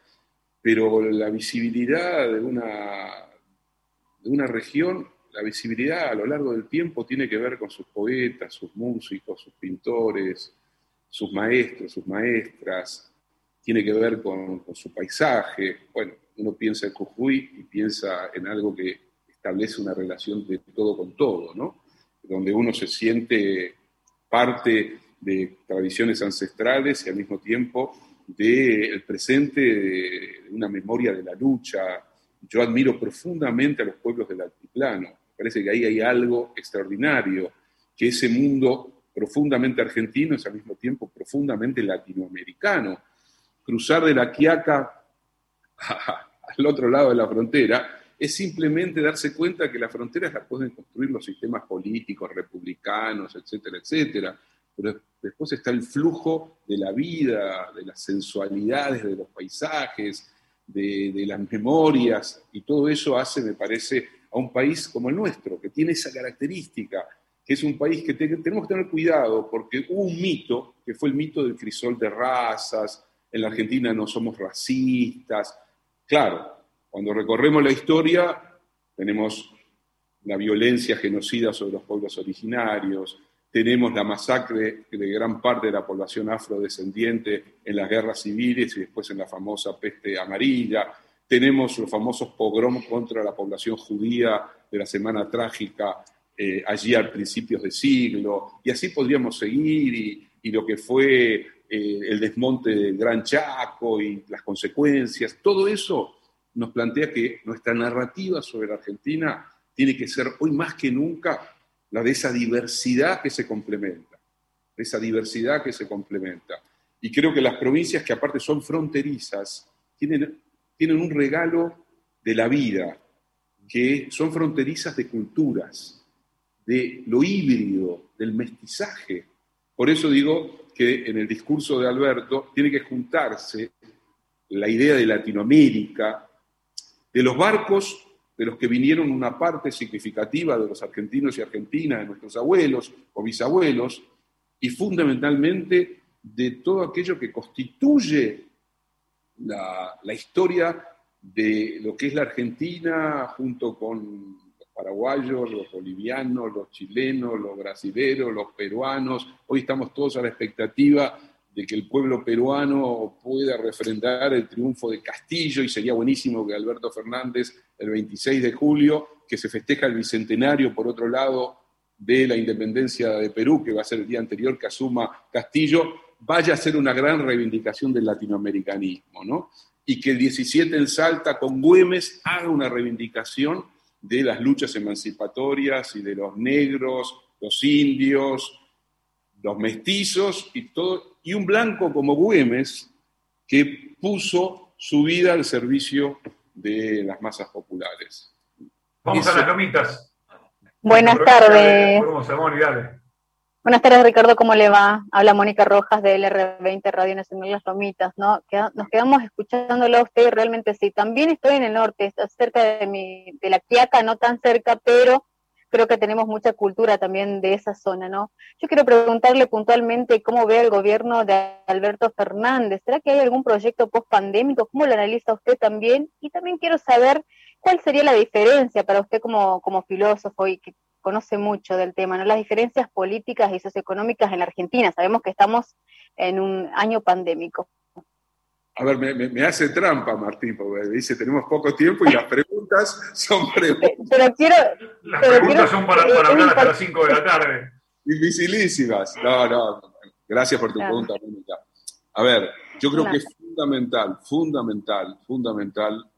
C: Pero la visibilidad de una, de una región la visibilidad a lo largo del tiempo tiene que ver con sus poetas, sus músicos, sus pintores, sus maestros, sus maestras, tiene que ver con, su paisaje. Bueno, uno piensa en Jujuy y piensa en algo que establece una relación de todo con todo, ¿no? Donde uno se siente parte de tradiciones ancestrales y al mismo tiempo del presente, de una memoria de la lucha. Yo admiro profundamente a los pueblos del altiplano parece que ahí hay algo extraordinario, que ese mundo profundamente argentino es al mismo tiempo profundamente latinoamericano. Cruzar de la Quiaca al otro lado de la frontera es simplemente darse cuenta que las fronteras las pueden construir los sistemas políticos, republicanos, etcétera, etcétera. Pero después está el flujo de la vida, de las sensualidades de los paisajes, de, de las memorias, y todo eso hace, me parece, a un país como el nuestro, que tiene esa característica, que es un país que tenemos que tener cuidado porque hubo un mito, que fue el mito del crisol de razas, en la Argentina no somos racistas. Claro, cuando recorremos la historia tenemos la violencia genocida sobre los pueblos originarios, tenemos la masacre de gran parte de la población afrodescendiente en las guerras civiles y después en la famosa peste amarilla, tenemos los famosos pogromos contra la población judía de la Semana Trágica eh, allí a principios de siglo, y así podríamos seguir, y, lo que fue eh, el desmonte del Gran Chaco y las consecuencias, todo eso nos plantea que nuestra narrativa sobre la Argentina tiene que ser hoy más que nunca la de esa diversidad que se complementa, de esa diversidad que se complementa. Y creo que las provincias que aparte son fronterizas tienen tienen un regalo de la vida, que son fronterizas de culturas, de lo híbrido, del mestizaje. Por eso digo que en el discurso de Alberto tiene que juntarse la idea de Latinoamérica, de los barcos de los que vinieron una parte significativa de los argentinos y argentinas, de nuestros abuelos o bisabuelos, y fundamentalmente de todo aquello que constituye la, historia de lo que es la Argentina junto con los paraguayos, los bolivianos, los chilenos, los brasileños, los peruanos. Hoy estamos todos a la expectativa de que el pueblo peruano pueda refrendar el triunfo de Castillo y sería buenísimo que Alberto Fernández el 26 de julio, que se festeja el bicentenario por otro lado de la independencia de Perú, que va a ser el día anterior que asuma Castillo, vaya a ser una gran reivindicación del latinoamericanismo, ¿no? Y que el 17 en Salta con Güemes haga una reivindicación de las luchas emancipatorias y de los negros, los indios, los mestizos y todo, y un blanco como Güemes que puso su vida al servicio de las masas populares.
B: Vamos a las lomitas.
I: Buenas tardes. Buenas tardes, Ricardo, ¿cómo le va? Habla Mónica Rojas de LR20 Radio Nacional Las Lomitas, ¿no? Nos quedamos escuchándolo a usted realmente sí. También estoy en el norte, cerca de, mi, de la Quiaca, no tan cerca, pero creo que tenemos mucha cultura también de esa zona, ¿no? Yo quiero preguntarle puntualmente cómo ve el gobierno de Alberto Fernández. ¿Será que hay algún proyecto post-pandémico? ¿Cómo lo analiza usted también? Y también quiero saber cuál sería la diferencia para usted como, como filósofo y que conoce mucho del tema, ¿no? Las diferencias políticas y socioeconómicas en la Argentina. Sabemos que estamos en un año pandémico.
C: A ver, me, hace trampa, Martín, porque dice tenemos poco tiempo y las preguntas son preguntas.
I: Pero quiero.
B: Las preguntas son para, hablar hasta las 5 de la tarde.
C: Dificilísimas. No, no. Gracias por tu pregunta, Mónica. A ver, yo creo que es fundamental, fundamental, fundamental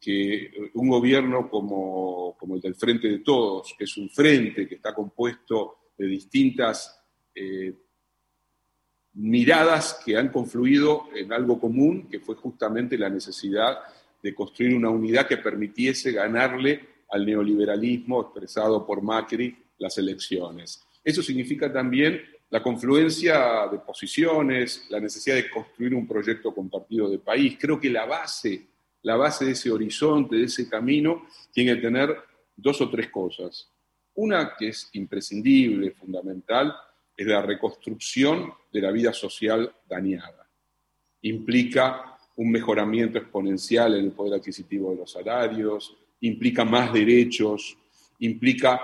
C: que un gobierno como, el del Frente de Todos, que es un frente que está compuesto de distintas eh, miradas que han confluido en algo común, que fue justamente la necesidad de construir una unidad que permitiese ganarle al neoliberalismo expresado por Macri las elecciones. Eso significa también la confluencia de posiciones, la necesidad de construir un proyecto compartido de país. Creo que la base, la base de ese horizonte, de ese camino, tiene que tener dos o tres cosas. Una que es imprescindible, fundamental, es la reconstrucción de la vida social dañada. Implica un mejoramiento exponencial en el poder adquisitivo de los salarios, implica más derechos, implica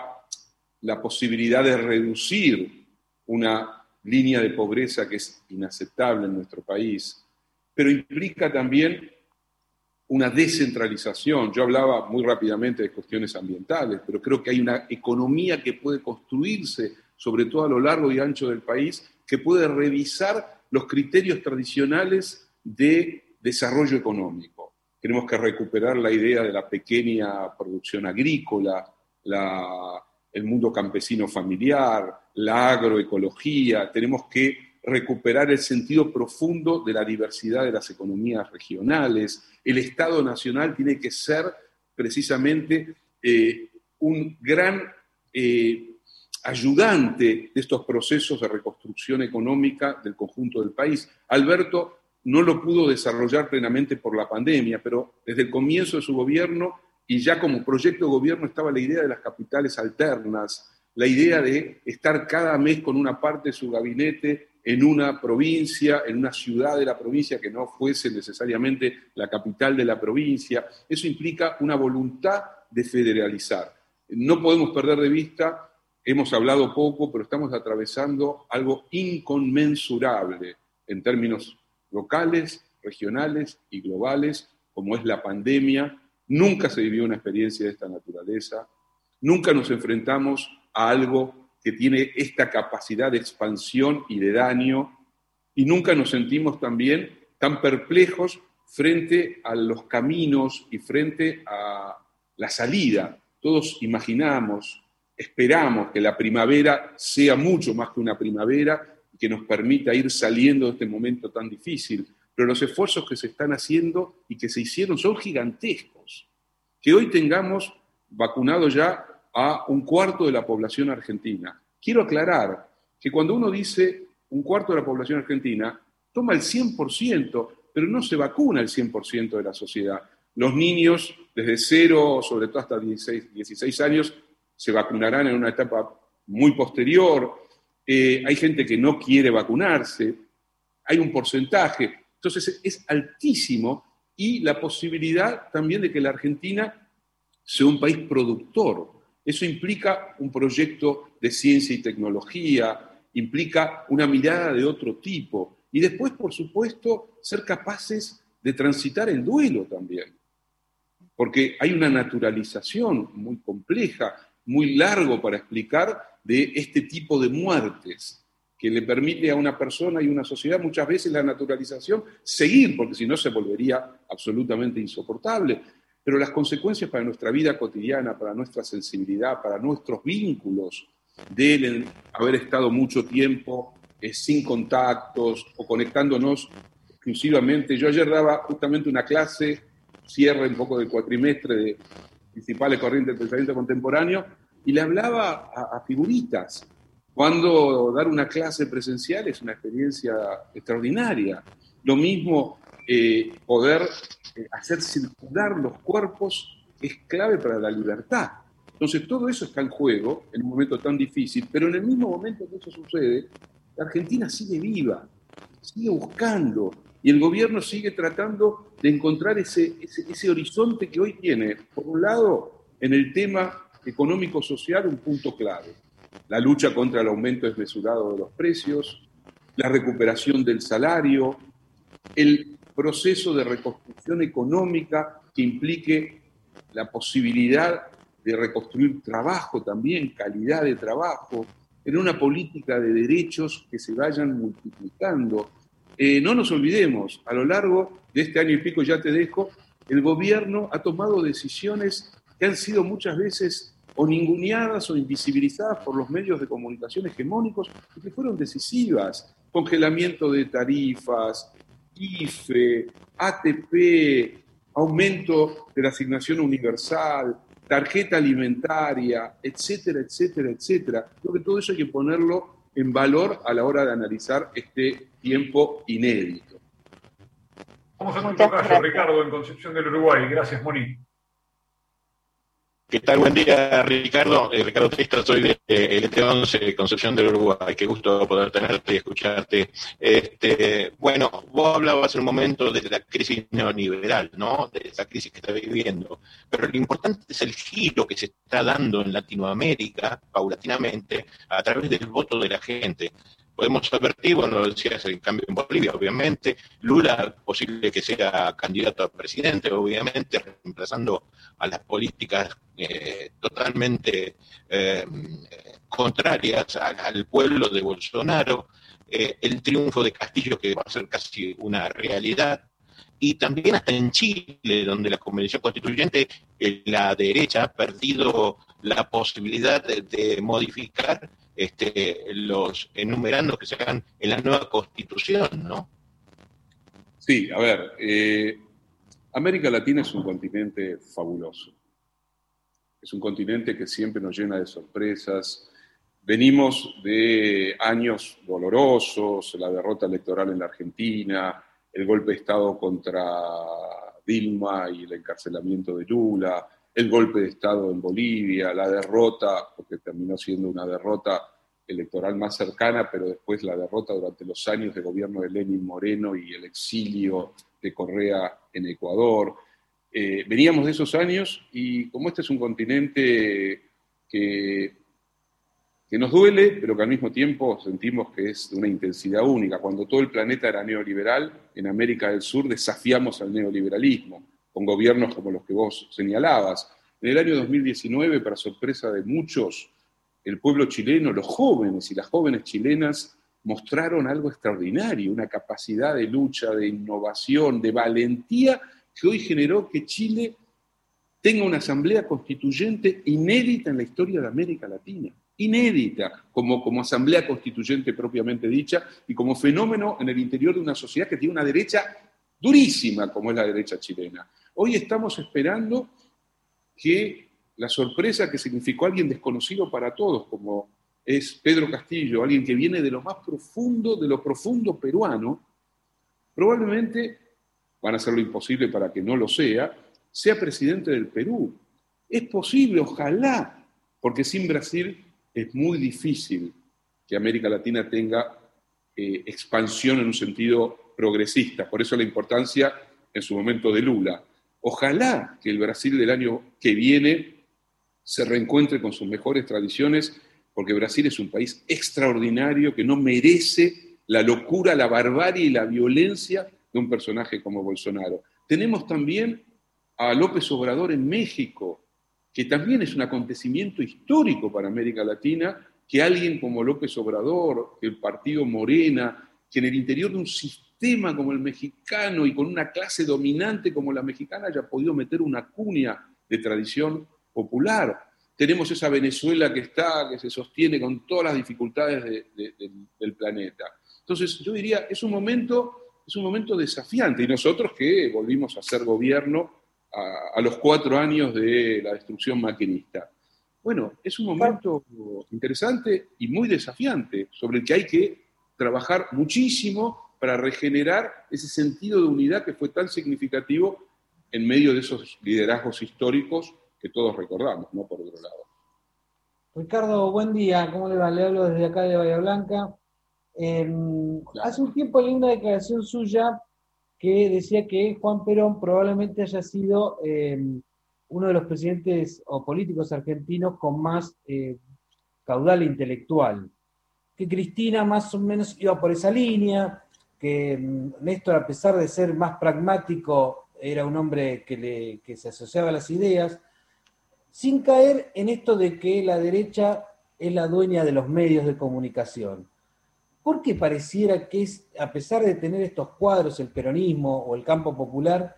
C: la posibilidad de reducir una línea de pobreza que es inaceptable en nuestro país, pero implica también una descentralización. Yo hablaba muy rápidamente de cuestiones ambientales, pero creo que hay una economía que puede construirse, sobre todo a lo largo y ancho del país, que puede revisar los criterios tradicionales de desarrollo económico. Tenemos que recuperar la idea de la pequeña producción agrícola, el mundo campesino familiar, la agroecología, tenemos que recuperar el sentido profundo de la diversidad de las economías regionales. El Estado Nacional tiene que ser precisamente eh, un gran eh, ayudante de estos procesos de reconstrucción económica del conjunto del país. Alberto no lo pudo desarrollar plenamente por la pandemia, pero desde el comienzo de su gobierno y ya como proyecto de gobierno estaba la idea de las capitales alternas, la idea de estar cada mes con una parte de su gabinete en una provincia, en una ciudad de la provincia que no fuese necesariamente la capital de la provincia. Eso implica una voluntad de federalizar. No podemos perder de vista, hemos hablado poco, pero estamos atravesando algo inconmensurable en términos locales, regionales y globales, como es la pandemia. Nunca se vivió una experiencia de esta naturaleza. Nunca nos enfrentamos a algo que tiene esta capacidad de expansión y de daño, y nunca nos sentimos también tan perplejos frente a los caminos y frente a la salida. Todos imaginamos, esperamos que la primavera sea mucho más que una primavera que nos permita ir saliendo de este momento tan difícil. Pero los esfuerzos que se están haciendo y que se hicieron son gigantescos. Que hoy tengamos vacunado ya a un cuarto de la población argentina. Quiero aclarar que cuando uno dice un cuarto de la población argentina, toma el 100%, pero no se vacuna el 100% de la sociedad. Los niños desde cero, sobre todo hasta 16, 16 años, se vacunarán en una etapa muy posterior. Eh, hay gente que no quiere vacunarse, hay un porcentaje. Entonces es altísimo y la posibilidad también de que la Argentina sea un país productor. Eso implica un proyecto de ciencia y tecnología, implica una mirada de otro tipo. Y después, por supuesto, ser capaces de transitar el duelo también. Porque hay una naturalización muy compleja, muy largo para explicar de este tipo de muertes que le permite a una persona y una sociedad muchas veces la naturalización seguir, porque si no se volvería absolutamente insoportable pero las consecuencias para nuestra vida cotidiana, para nuestra sensibilidad, para nuestros vínculos, de haber estado mucho tiempo eh, sin contactos o conectándonos exclusivamente. Yo ayer daba justamente una clase, cierre un poco del cuatrimestre de principales corrientes del pensamiento contemporáneo, y le hablaba a, a figuritas. Cuando dar una clase presencial es una experiencia extraordinaria. Lo mismo eh, poder eh, hacer circular los cuerpos es clave para la libertad. Entonces todo eso está en juego en un momento tan difícil, pero en el mismo momento que eso sucede, la Argentina sigue viva, sigue buscando y el gobierno sigue tratando de encontrar ese, ese horizonte que hoy tiene, por un lado, en el tema económico-social, un punto clave. La lucha contra el aumento desmesurado de los precios, la recuperación del salario, el proceso de reconstrucción económica que implique la posibilidad de reconstruir trabajo también, calidad de trabajo, en una política de derechos que se vayan multiplicando. eh, no nos olvidemos, a lo largo de este año y pico, ya te dejo, el gobierno ha tomado decisiones que han sido muchas veces o ninguneadas o invisibilizadas por los medios de comunicación hegemónicos y que fueron decisivas. Congelamiento de tarifas, IFE, ATP, aumento de la asignación universal, tarjeta alimentaria, etcétera, etcétera, etcétera. Creo que todo eso hay que ponerlo en valor a la hora de analizar este tiempo inédito.
B: Vamos a tu caso, Ricardo, en Concepción del Uruguay. Gracias, Moni.
J: ¿Qué tal? Buen día, Ricardo. Eh, Ricardo Trista, soy de eh, LT11, Concepción del Uruguay. Qué gusto poder tenerte y escucharte. Este, bueno, vos hablabas en un momento de la crisis neoliberal, ¿no? De esa crisis que está viviendo. Pero lo importante es el giro que se está dando en Latinoamérica, paulatinamente, a través del voto de la gente podemos advertir, bueno, decías, el cambio en Bolivia, obviamente, Lula posible que sea candidato a presidente, obviamente, reemplazando a las políticas eh, totalmente eh, contrarias al, pueblo de Bolsonaro, eh, el triunfo de Castillo que va a ser casi una realidad, y también hasta en Chile, donde la Convención Constituyente, la derecha ha perdido la posibilidad de modificar este, los enumerandos que se hagan en la nueva constitución, ¿no?
C: Sí, a ver, eh, América Latina es un continente fabuloso. Es un continente que siempre nos llena de sorpresas. Venimos de años dolorosos, la derrota electoral en la Argentina, el golpe de Estado contra Dilma y el encarcelamiento de Lula, el golpe de Estado en Bolivia, la derrota, porque terminó siendo una derrota electoral más cercana, pero después la derrota durante los años de gobierno de Lenin Moreno y el exilio de Correa en Ecuador. Eh, veníamos de esos años y como este es un continente que, que nos duele, pero que al mismo tiempo sentimos que es de una intensidad única. Cuando todo el planeta era neoliberal, en América del Sur desafiamos al neoliberalismo con gobiernos como los que vos señalabas. En el año 2019, para sorpresa de muchos, el pueblo chileno, los jóvenes y las jóvenes chilenas mostraron algo extraordinario, una capacidad de lucha, de innovación, de valentía que hoy generó que Chile tenga una asamblea constituyente inédita en la historia de América Latina, inédita como, como asamblea constituyente propiamente dicha y como fenómeno en el interior de una sociedad que tiene una derecha durísima como es la derecha chilena. Hoy estamos esperando que la sorpresa que significó alguien desconocido para todos, como es Pedro Castillo, alguien que viene de lo más profundo, de lo profundo peruano, probablemente, van a hacer lo imposible para que no lo sea, sea presidente del Perú. Es posible, ojalá, porque sin Brasil es muy difícil que América Latina tenga eh, expansión en un sentido progresista. Por eso la importancia en su momento de Lula. Ojalá que el Brasil del año que viene se reencuentre con sus mejores tradiciones, porque Brasil es un país extraordinario que no merece la locura, la barbarie y la violencia de un personaje como Bolsonaro. Tenemos también a López Obrador en México, que también es un acontecimiento histórico para América Latina, que alguien como López Obrador, el partido Morena, que en el interior de un sistema como el mexicano y con una clase dominante como la mexicana haya podido meter una cuña de tradición popular. Tenemos esa Venezuela que está, que se sostiene con todas las dificultades del planeta. Entonces, yo diría, es un momento, es un momento desafiante. Y nosotros que volvimos a ser gobierno a los cuatro años de la destrucción maquinista. Bueno, es un momento interesante y muy desafiante, sobre el que hay que trabajar muchísimo para regenerar ese sentido de unidad que fue tan significativo en medio de esos liderazgos históricos que todos recordamos, ¿no? Por otro lado.
K: Ricardo, buen día, ¿cómo le va? Le hablo desde acá de Bahía Blanca. Em, hace un tiempo leí una declaración suya que decía que Juan Perón probablemente haya sido em, uno de los presidentes o políticos argentinos con más eh, caudal intelectual, que Cristina más o menos iba por esa línea, mm, Néstor, a pesar de ser más pragmático, era un hombre que, se asociaba a las ideas, sin caer en esto de que la derecha es la dueña de los medios de comunicación. ¿por qué pareciera que a pesar de tener estos cuadros, el peronismo o el campo popular,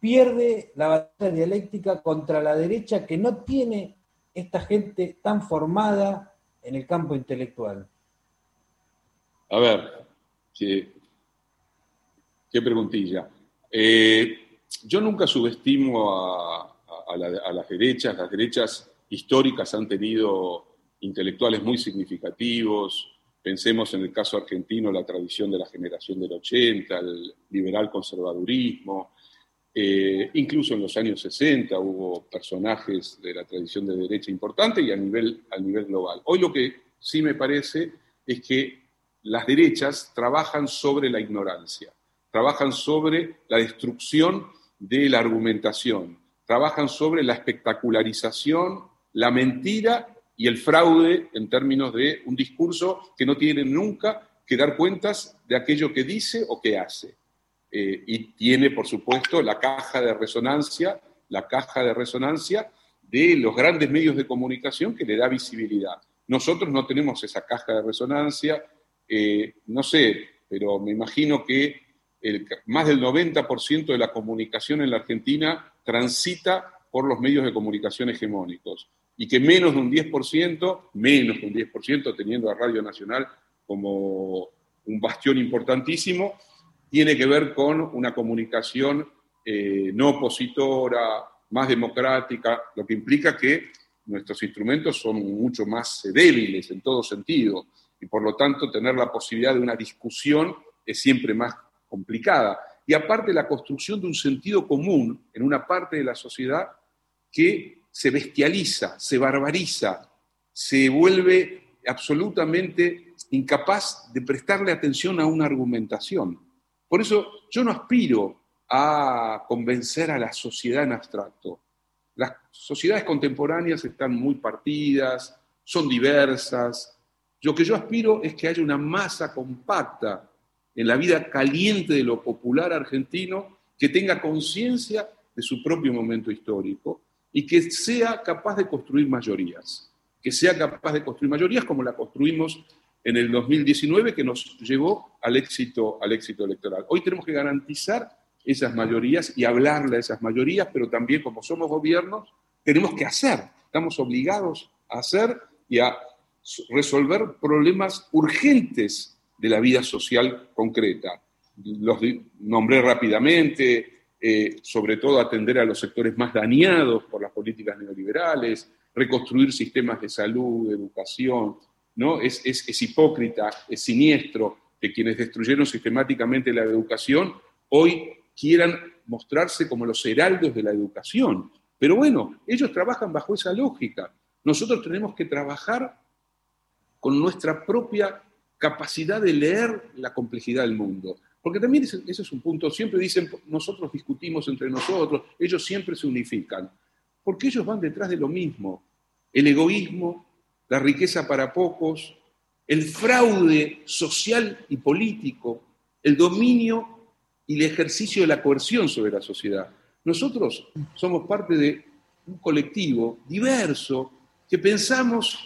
K: pierde la batalla dialéctica contra la derecha que no tiene esta gente tan formada en el campo intelectual?
C: A ver, qué, preguntilla. Eh, yo nunca subestimo a, las derechas. Las derechas históricas han tenido intelectuales muy significativos. Pensemos en el caso argentino, la tradición de la generación del 80, el liberal conservadurismo. Eh, incluso en los años 60 hubo personajes de la tradición de derecha importante y a a nivel global. Hoy lo que sí me parece es que las derechas trabajan sobre la ignorancia, trabajan sobre la destrucción de la argumentación, trabajan sobre la espectacularización, la mentira y el fraude en términos de un discurso que no tiene nunca que dar cuentas de aquello que dice o que hace. Eh, y tiene, por supuesto, la caja de resonancia, la caja de resonancia de los grandes medios de comunicación que le da visibilidad. Nosotros no tenemos esa caja de resonancia, eh, no sé, pero me imagino que más del 90% de la comunicación en la Argentina transita por los medios de comunicación hegemónicos y que menos de un 10%, menos de un 10%, teniendo a Radio Nacional como un bastión importantísimo, tiene que ver con una comunicación eh, no opositora, más democrática, lo que implica que nuestros instrumentos son mucho más débiles en todo sentido y por lo tanto tener la posibilidad de una discusión es siempre más complicada. Y aparte la construcción de un sentido común en una parte de la sociedad que se bestializa, se barbariza, se vuelve absolutamente incapaz de prestarle atención a una argumentación. Por eso yo no aspiro a convencer a la sociedad en abstracto. Las sociedades contemporáneas están muy partidas, son diversas. Lo que yo aspiro es que haya una masa compacta en la vida caliente de lo popular argentino, que tenga conciencia de su propio momento histórico y que sea capaz de construir mayorías, que sea capaz de construir mayorías como la construimos en el 2019 que nos llevó al éxito, al éxito electoral. Hoy tenemos que garantizar esas mayorías y hablarle a esas mayorías, pero también como somos gobiernos, tenemos que hacer, estamos obligados a hacer y a resolver problemas urgentes de la vida social concreta. Los nombré rápidamente, eh, sobre todo atender a los sectores más dañados por las políticas neoliberales, reconstruir sistemas de salud, de educación. ¿no? Es, es, hipócrita, es siniestro que quienes destruyeron sistemáticamente la educación hoy quieran mostrarse como los heraldos de la educación. Pero bueno, ellos trabajan bajo esa lógica. Nosotros tenemos que trabajar con nuestra propia capacidad de leer la complejidad del mundo. Porque también ese, es un punto, siempre dicen, nosotros discutimos entre nosotros, ellos siempre se unifican, porque ellos van detrás de lo mismo, el egoísmo, la riqueza para pocos, el fraude social y político, el dominio y el ejercicio de la coerción sobre la sociedad. Nosotros somos parte de un colectivo diverso que pensamos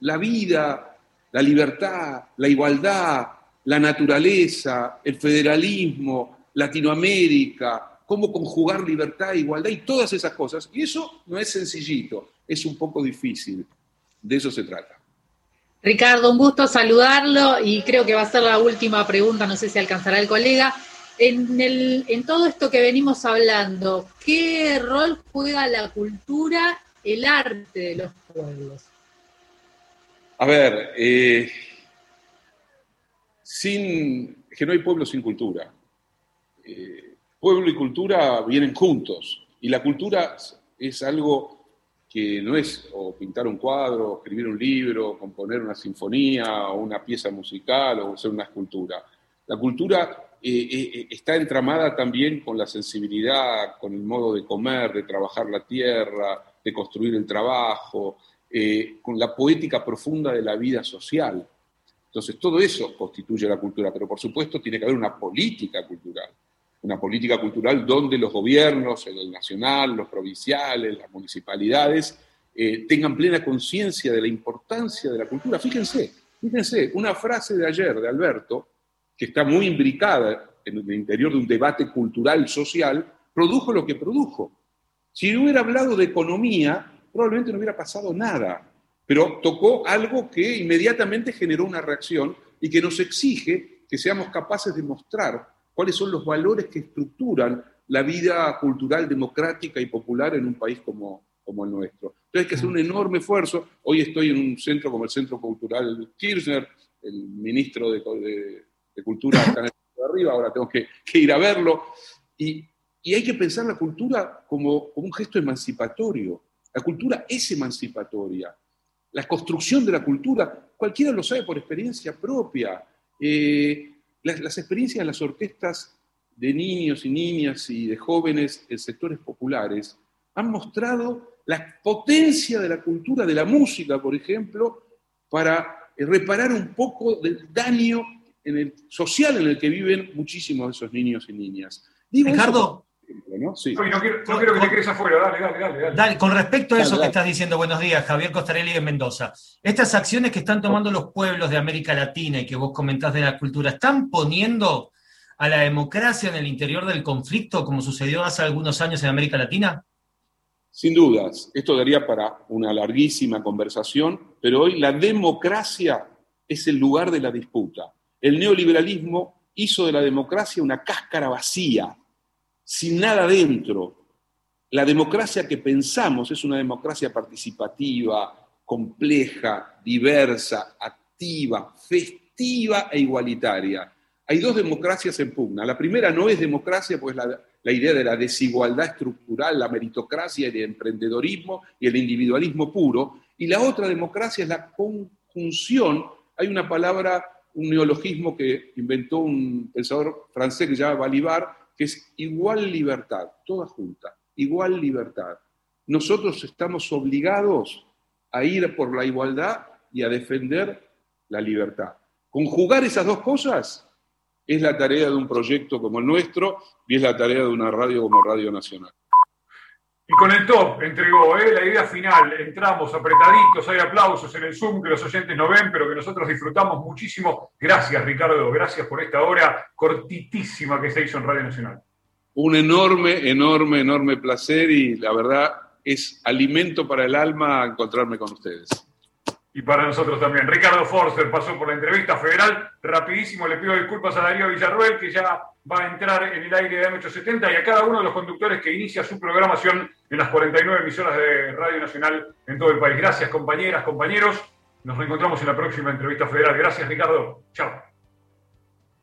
C: la vida, la libertad, la igualdad, la naturaleza, el federalismo, Latinoamérica, cómo conjugar libertad, igualdad y todas esas cosas. Y eso no es sencillito, es un poco difícil. De eso se trata.
L: Ricardo, un gusto saludarlo y creo que va a ser la última pregunta, no sé si alcanzará el colega. En, el, en todo esto que venimos hablando, ¿qué rol juega la cultura, el arte de los pueblos?
C: A ver, eh, sin, que no hay pueblo sin cultura. Eh, pueblo y cultura vienen juntos y la cultura es algo que no es o pintar un cuadro, escribir un libro, componer una sinfonía o una pieza musical o hacer una escultura. La cultura eh, está entramada también con la sensibilidad, con el modo de comer, de trabajar la tierra, de construir el trabajo, eh, con la poética profunda de la vida social. Entonces, todo eso constituye la cultura, pero por supuesto tiene que haber una política cultural, una política cultural donde los gobiernos, el nacional, los provinciales, las municipalidades, eh, tengan plena conciencia de la importancia de la cultura. Fíjense, Fíjense, una frase de ayer de Alberto, que está muy imbricada en el interior de un debate cultural social, produjo lo que produjo. Si hubiera hablado de economía, probablemente no hubiera pasado nada, pero tocó algo que inmediatamente generó una reacción y que nos exige que seamos capaces de mostrar cuáles son los valores que estructuran la vida cultural, democrática y popular en un país como, como el nuestro. Entonces hay que hacer un enorme esfuerzo. Hoy estoy en un centro como el Centro Cultural Kirchner, el ministro de, Cultura está en el de arriba, ahora tengo que, ir a verlo. Y, hay que pensar la cultura como, un gesto emancipatorio. La cultura es emancipatoria. La construcción de la cultura, cualquiera lo sabe por experiencia propia. Eh, las, las, experiencias de las orquestas de niños y niñas y de jóvenes en sectores populares han mostrado la potencia de la cultura, de la música, por ejemplo, para eh, reparar un poco del daño en el, social en el que viven muchísimos de esos niños y niñas.
M: Ricardo,
B: ¿no? quiero, que te quedes afuera, dale, dale, dale. dale.
M: con respecto a eso que estás diciendo, buenos días, Javier Costarelli de Mendoza. Estas acciones que están tomando los pueblos de América Latina y que vos comentás de la cultura, ¿están poniendo a la democracia en el interior del conflicto como sucedió hace algunos años en América Latina?
C: Sin dudas, esto daría para una larguísima conversación, pero hoy la democracia es el lugar de la disputa. El neoliberalismo hizo de la democracia una cáscara vacía, sin nada dentro. La democracia que pensamos es una democracia participativa, compleja, diversa, activa, festiva e igualitaria. Hay dos democracias en pugna. La primera no es democracia, pues la idea de la desigualdad estructural, la meritocracia el emprendedorismo y el individualismo puro. Y la otra democracia es la conjunción. Hay una palabra, un neologismo que inventó un pensador francés que se llama Balibar, que es igual libertad, toda junta, igual libertad. Nosotros estamos obligados a ir por la igualdad y a defender la libertad. Conjugar esas dos cosas es la tarea de un proyecto como el nuestro y es la tarea de una radio como Radio Nacional.
B: Y con el top entregó ¿eh? la idea final, entramos apretaditos, hay aplausos en el Zoom que los oyentes no ven, pero que nosotros disfrutamos muchísimo. Gracias Ricardo, gracias por esta hora cortitísima que se hizo en Radio Nacional.
C: Un enorme, enorme, enorme placer y la verdad es alimento para el alma encontrarme con ustedes
B: y para nosotros también. Ricardo Forster pasó por la entrevista federal. Rapidísimo le pido disculpas a Darío Villarruel, que ya va a entrar en el aire de M870, y a cada uno de los conductores que inicia su programación en las 49 emisoras de Radio Nacional en todo el país. Gracias, compañeras, compañeros. Nos reencontramos en la próxima entrevista federal. Gracias, Ricardo. Chao.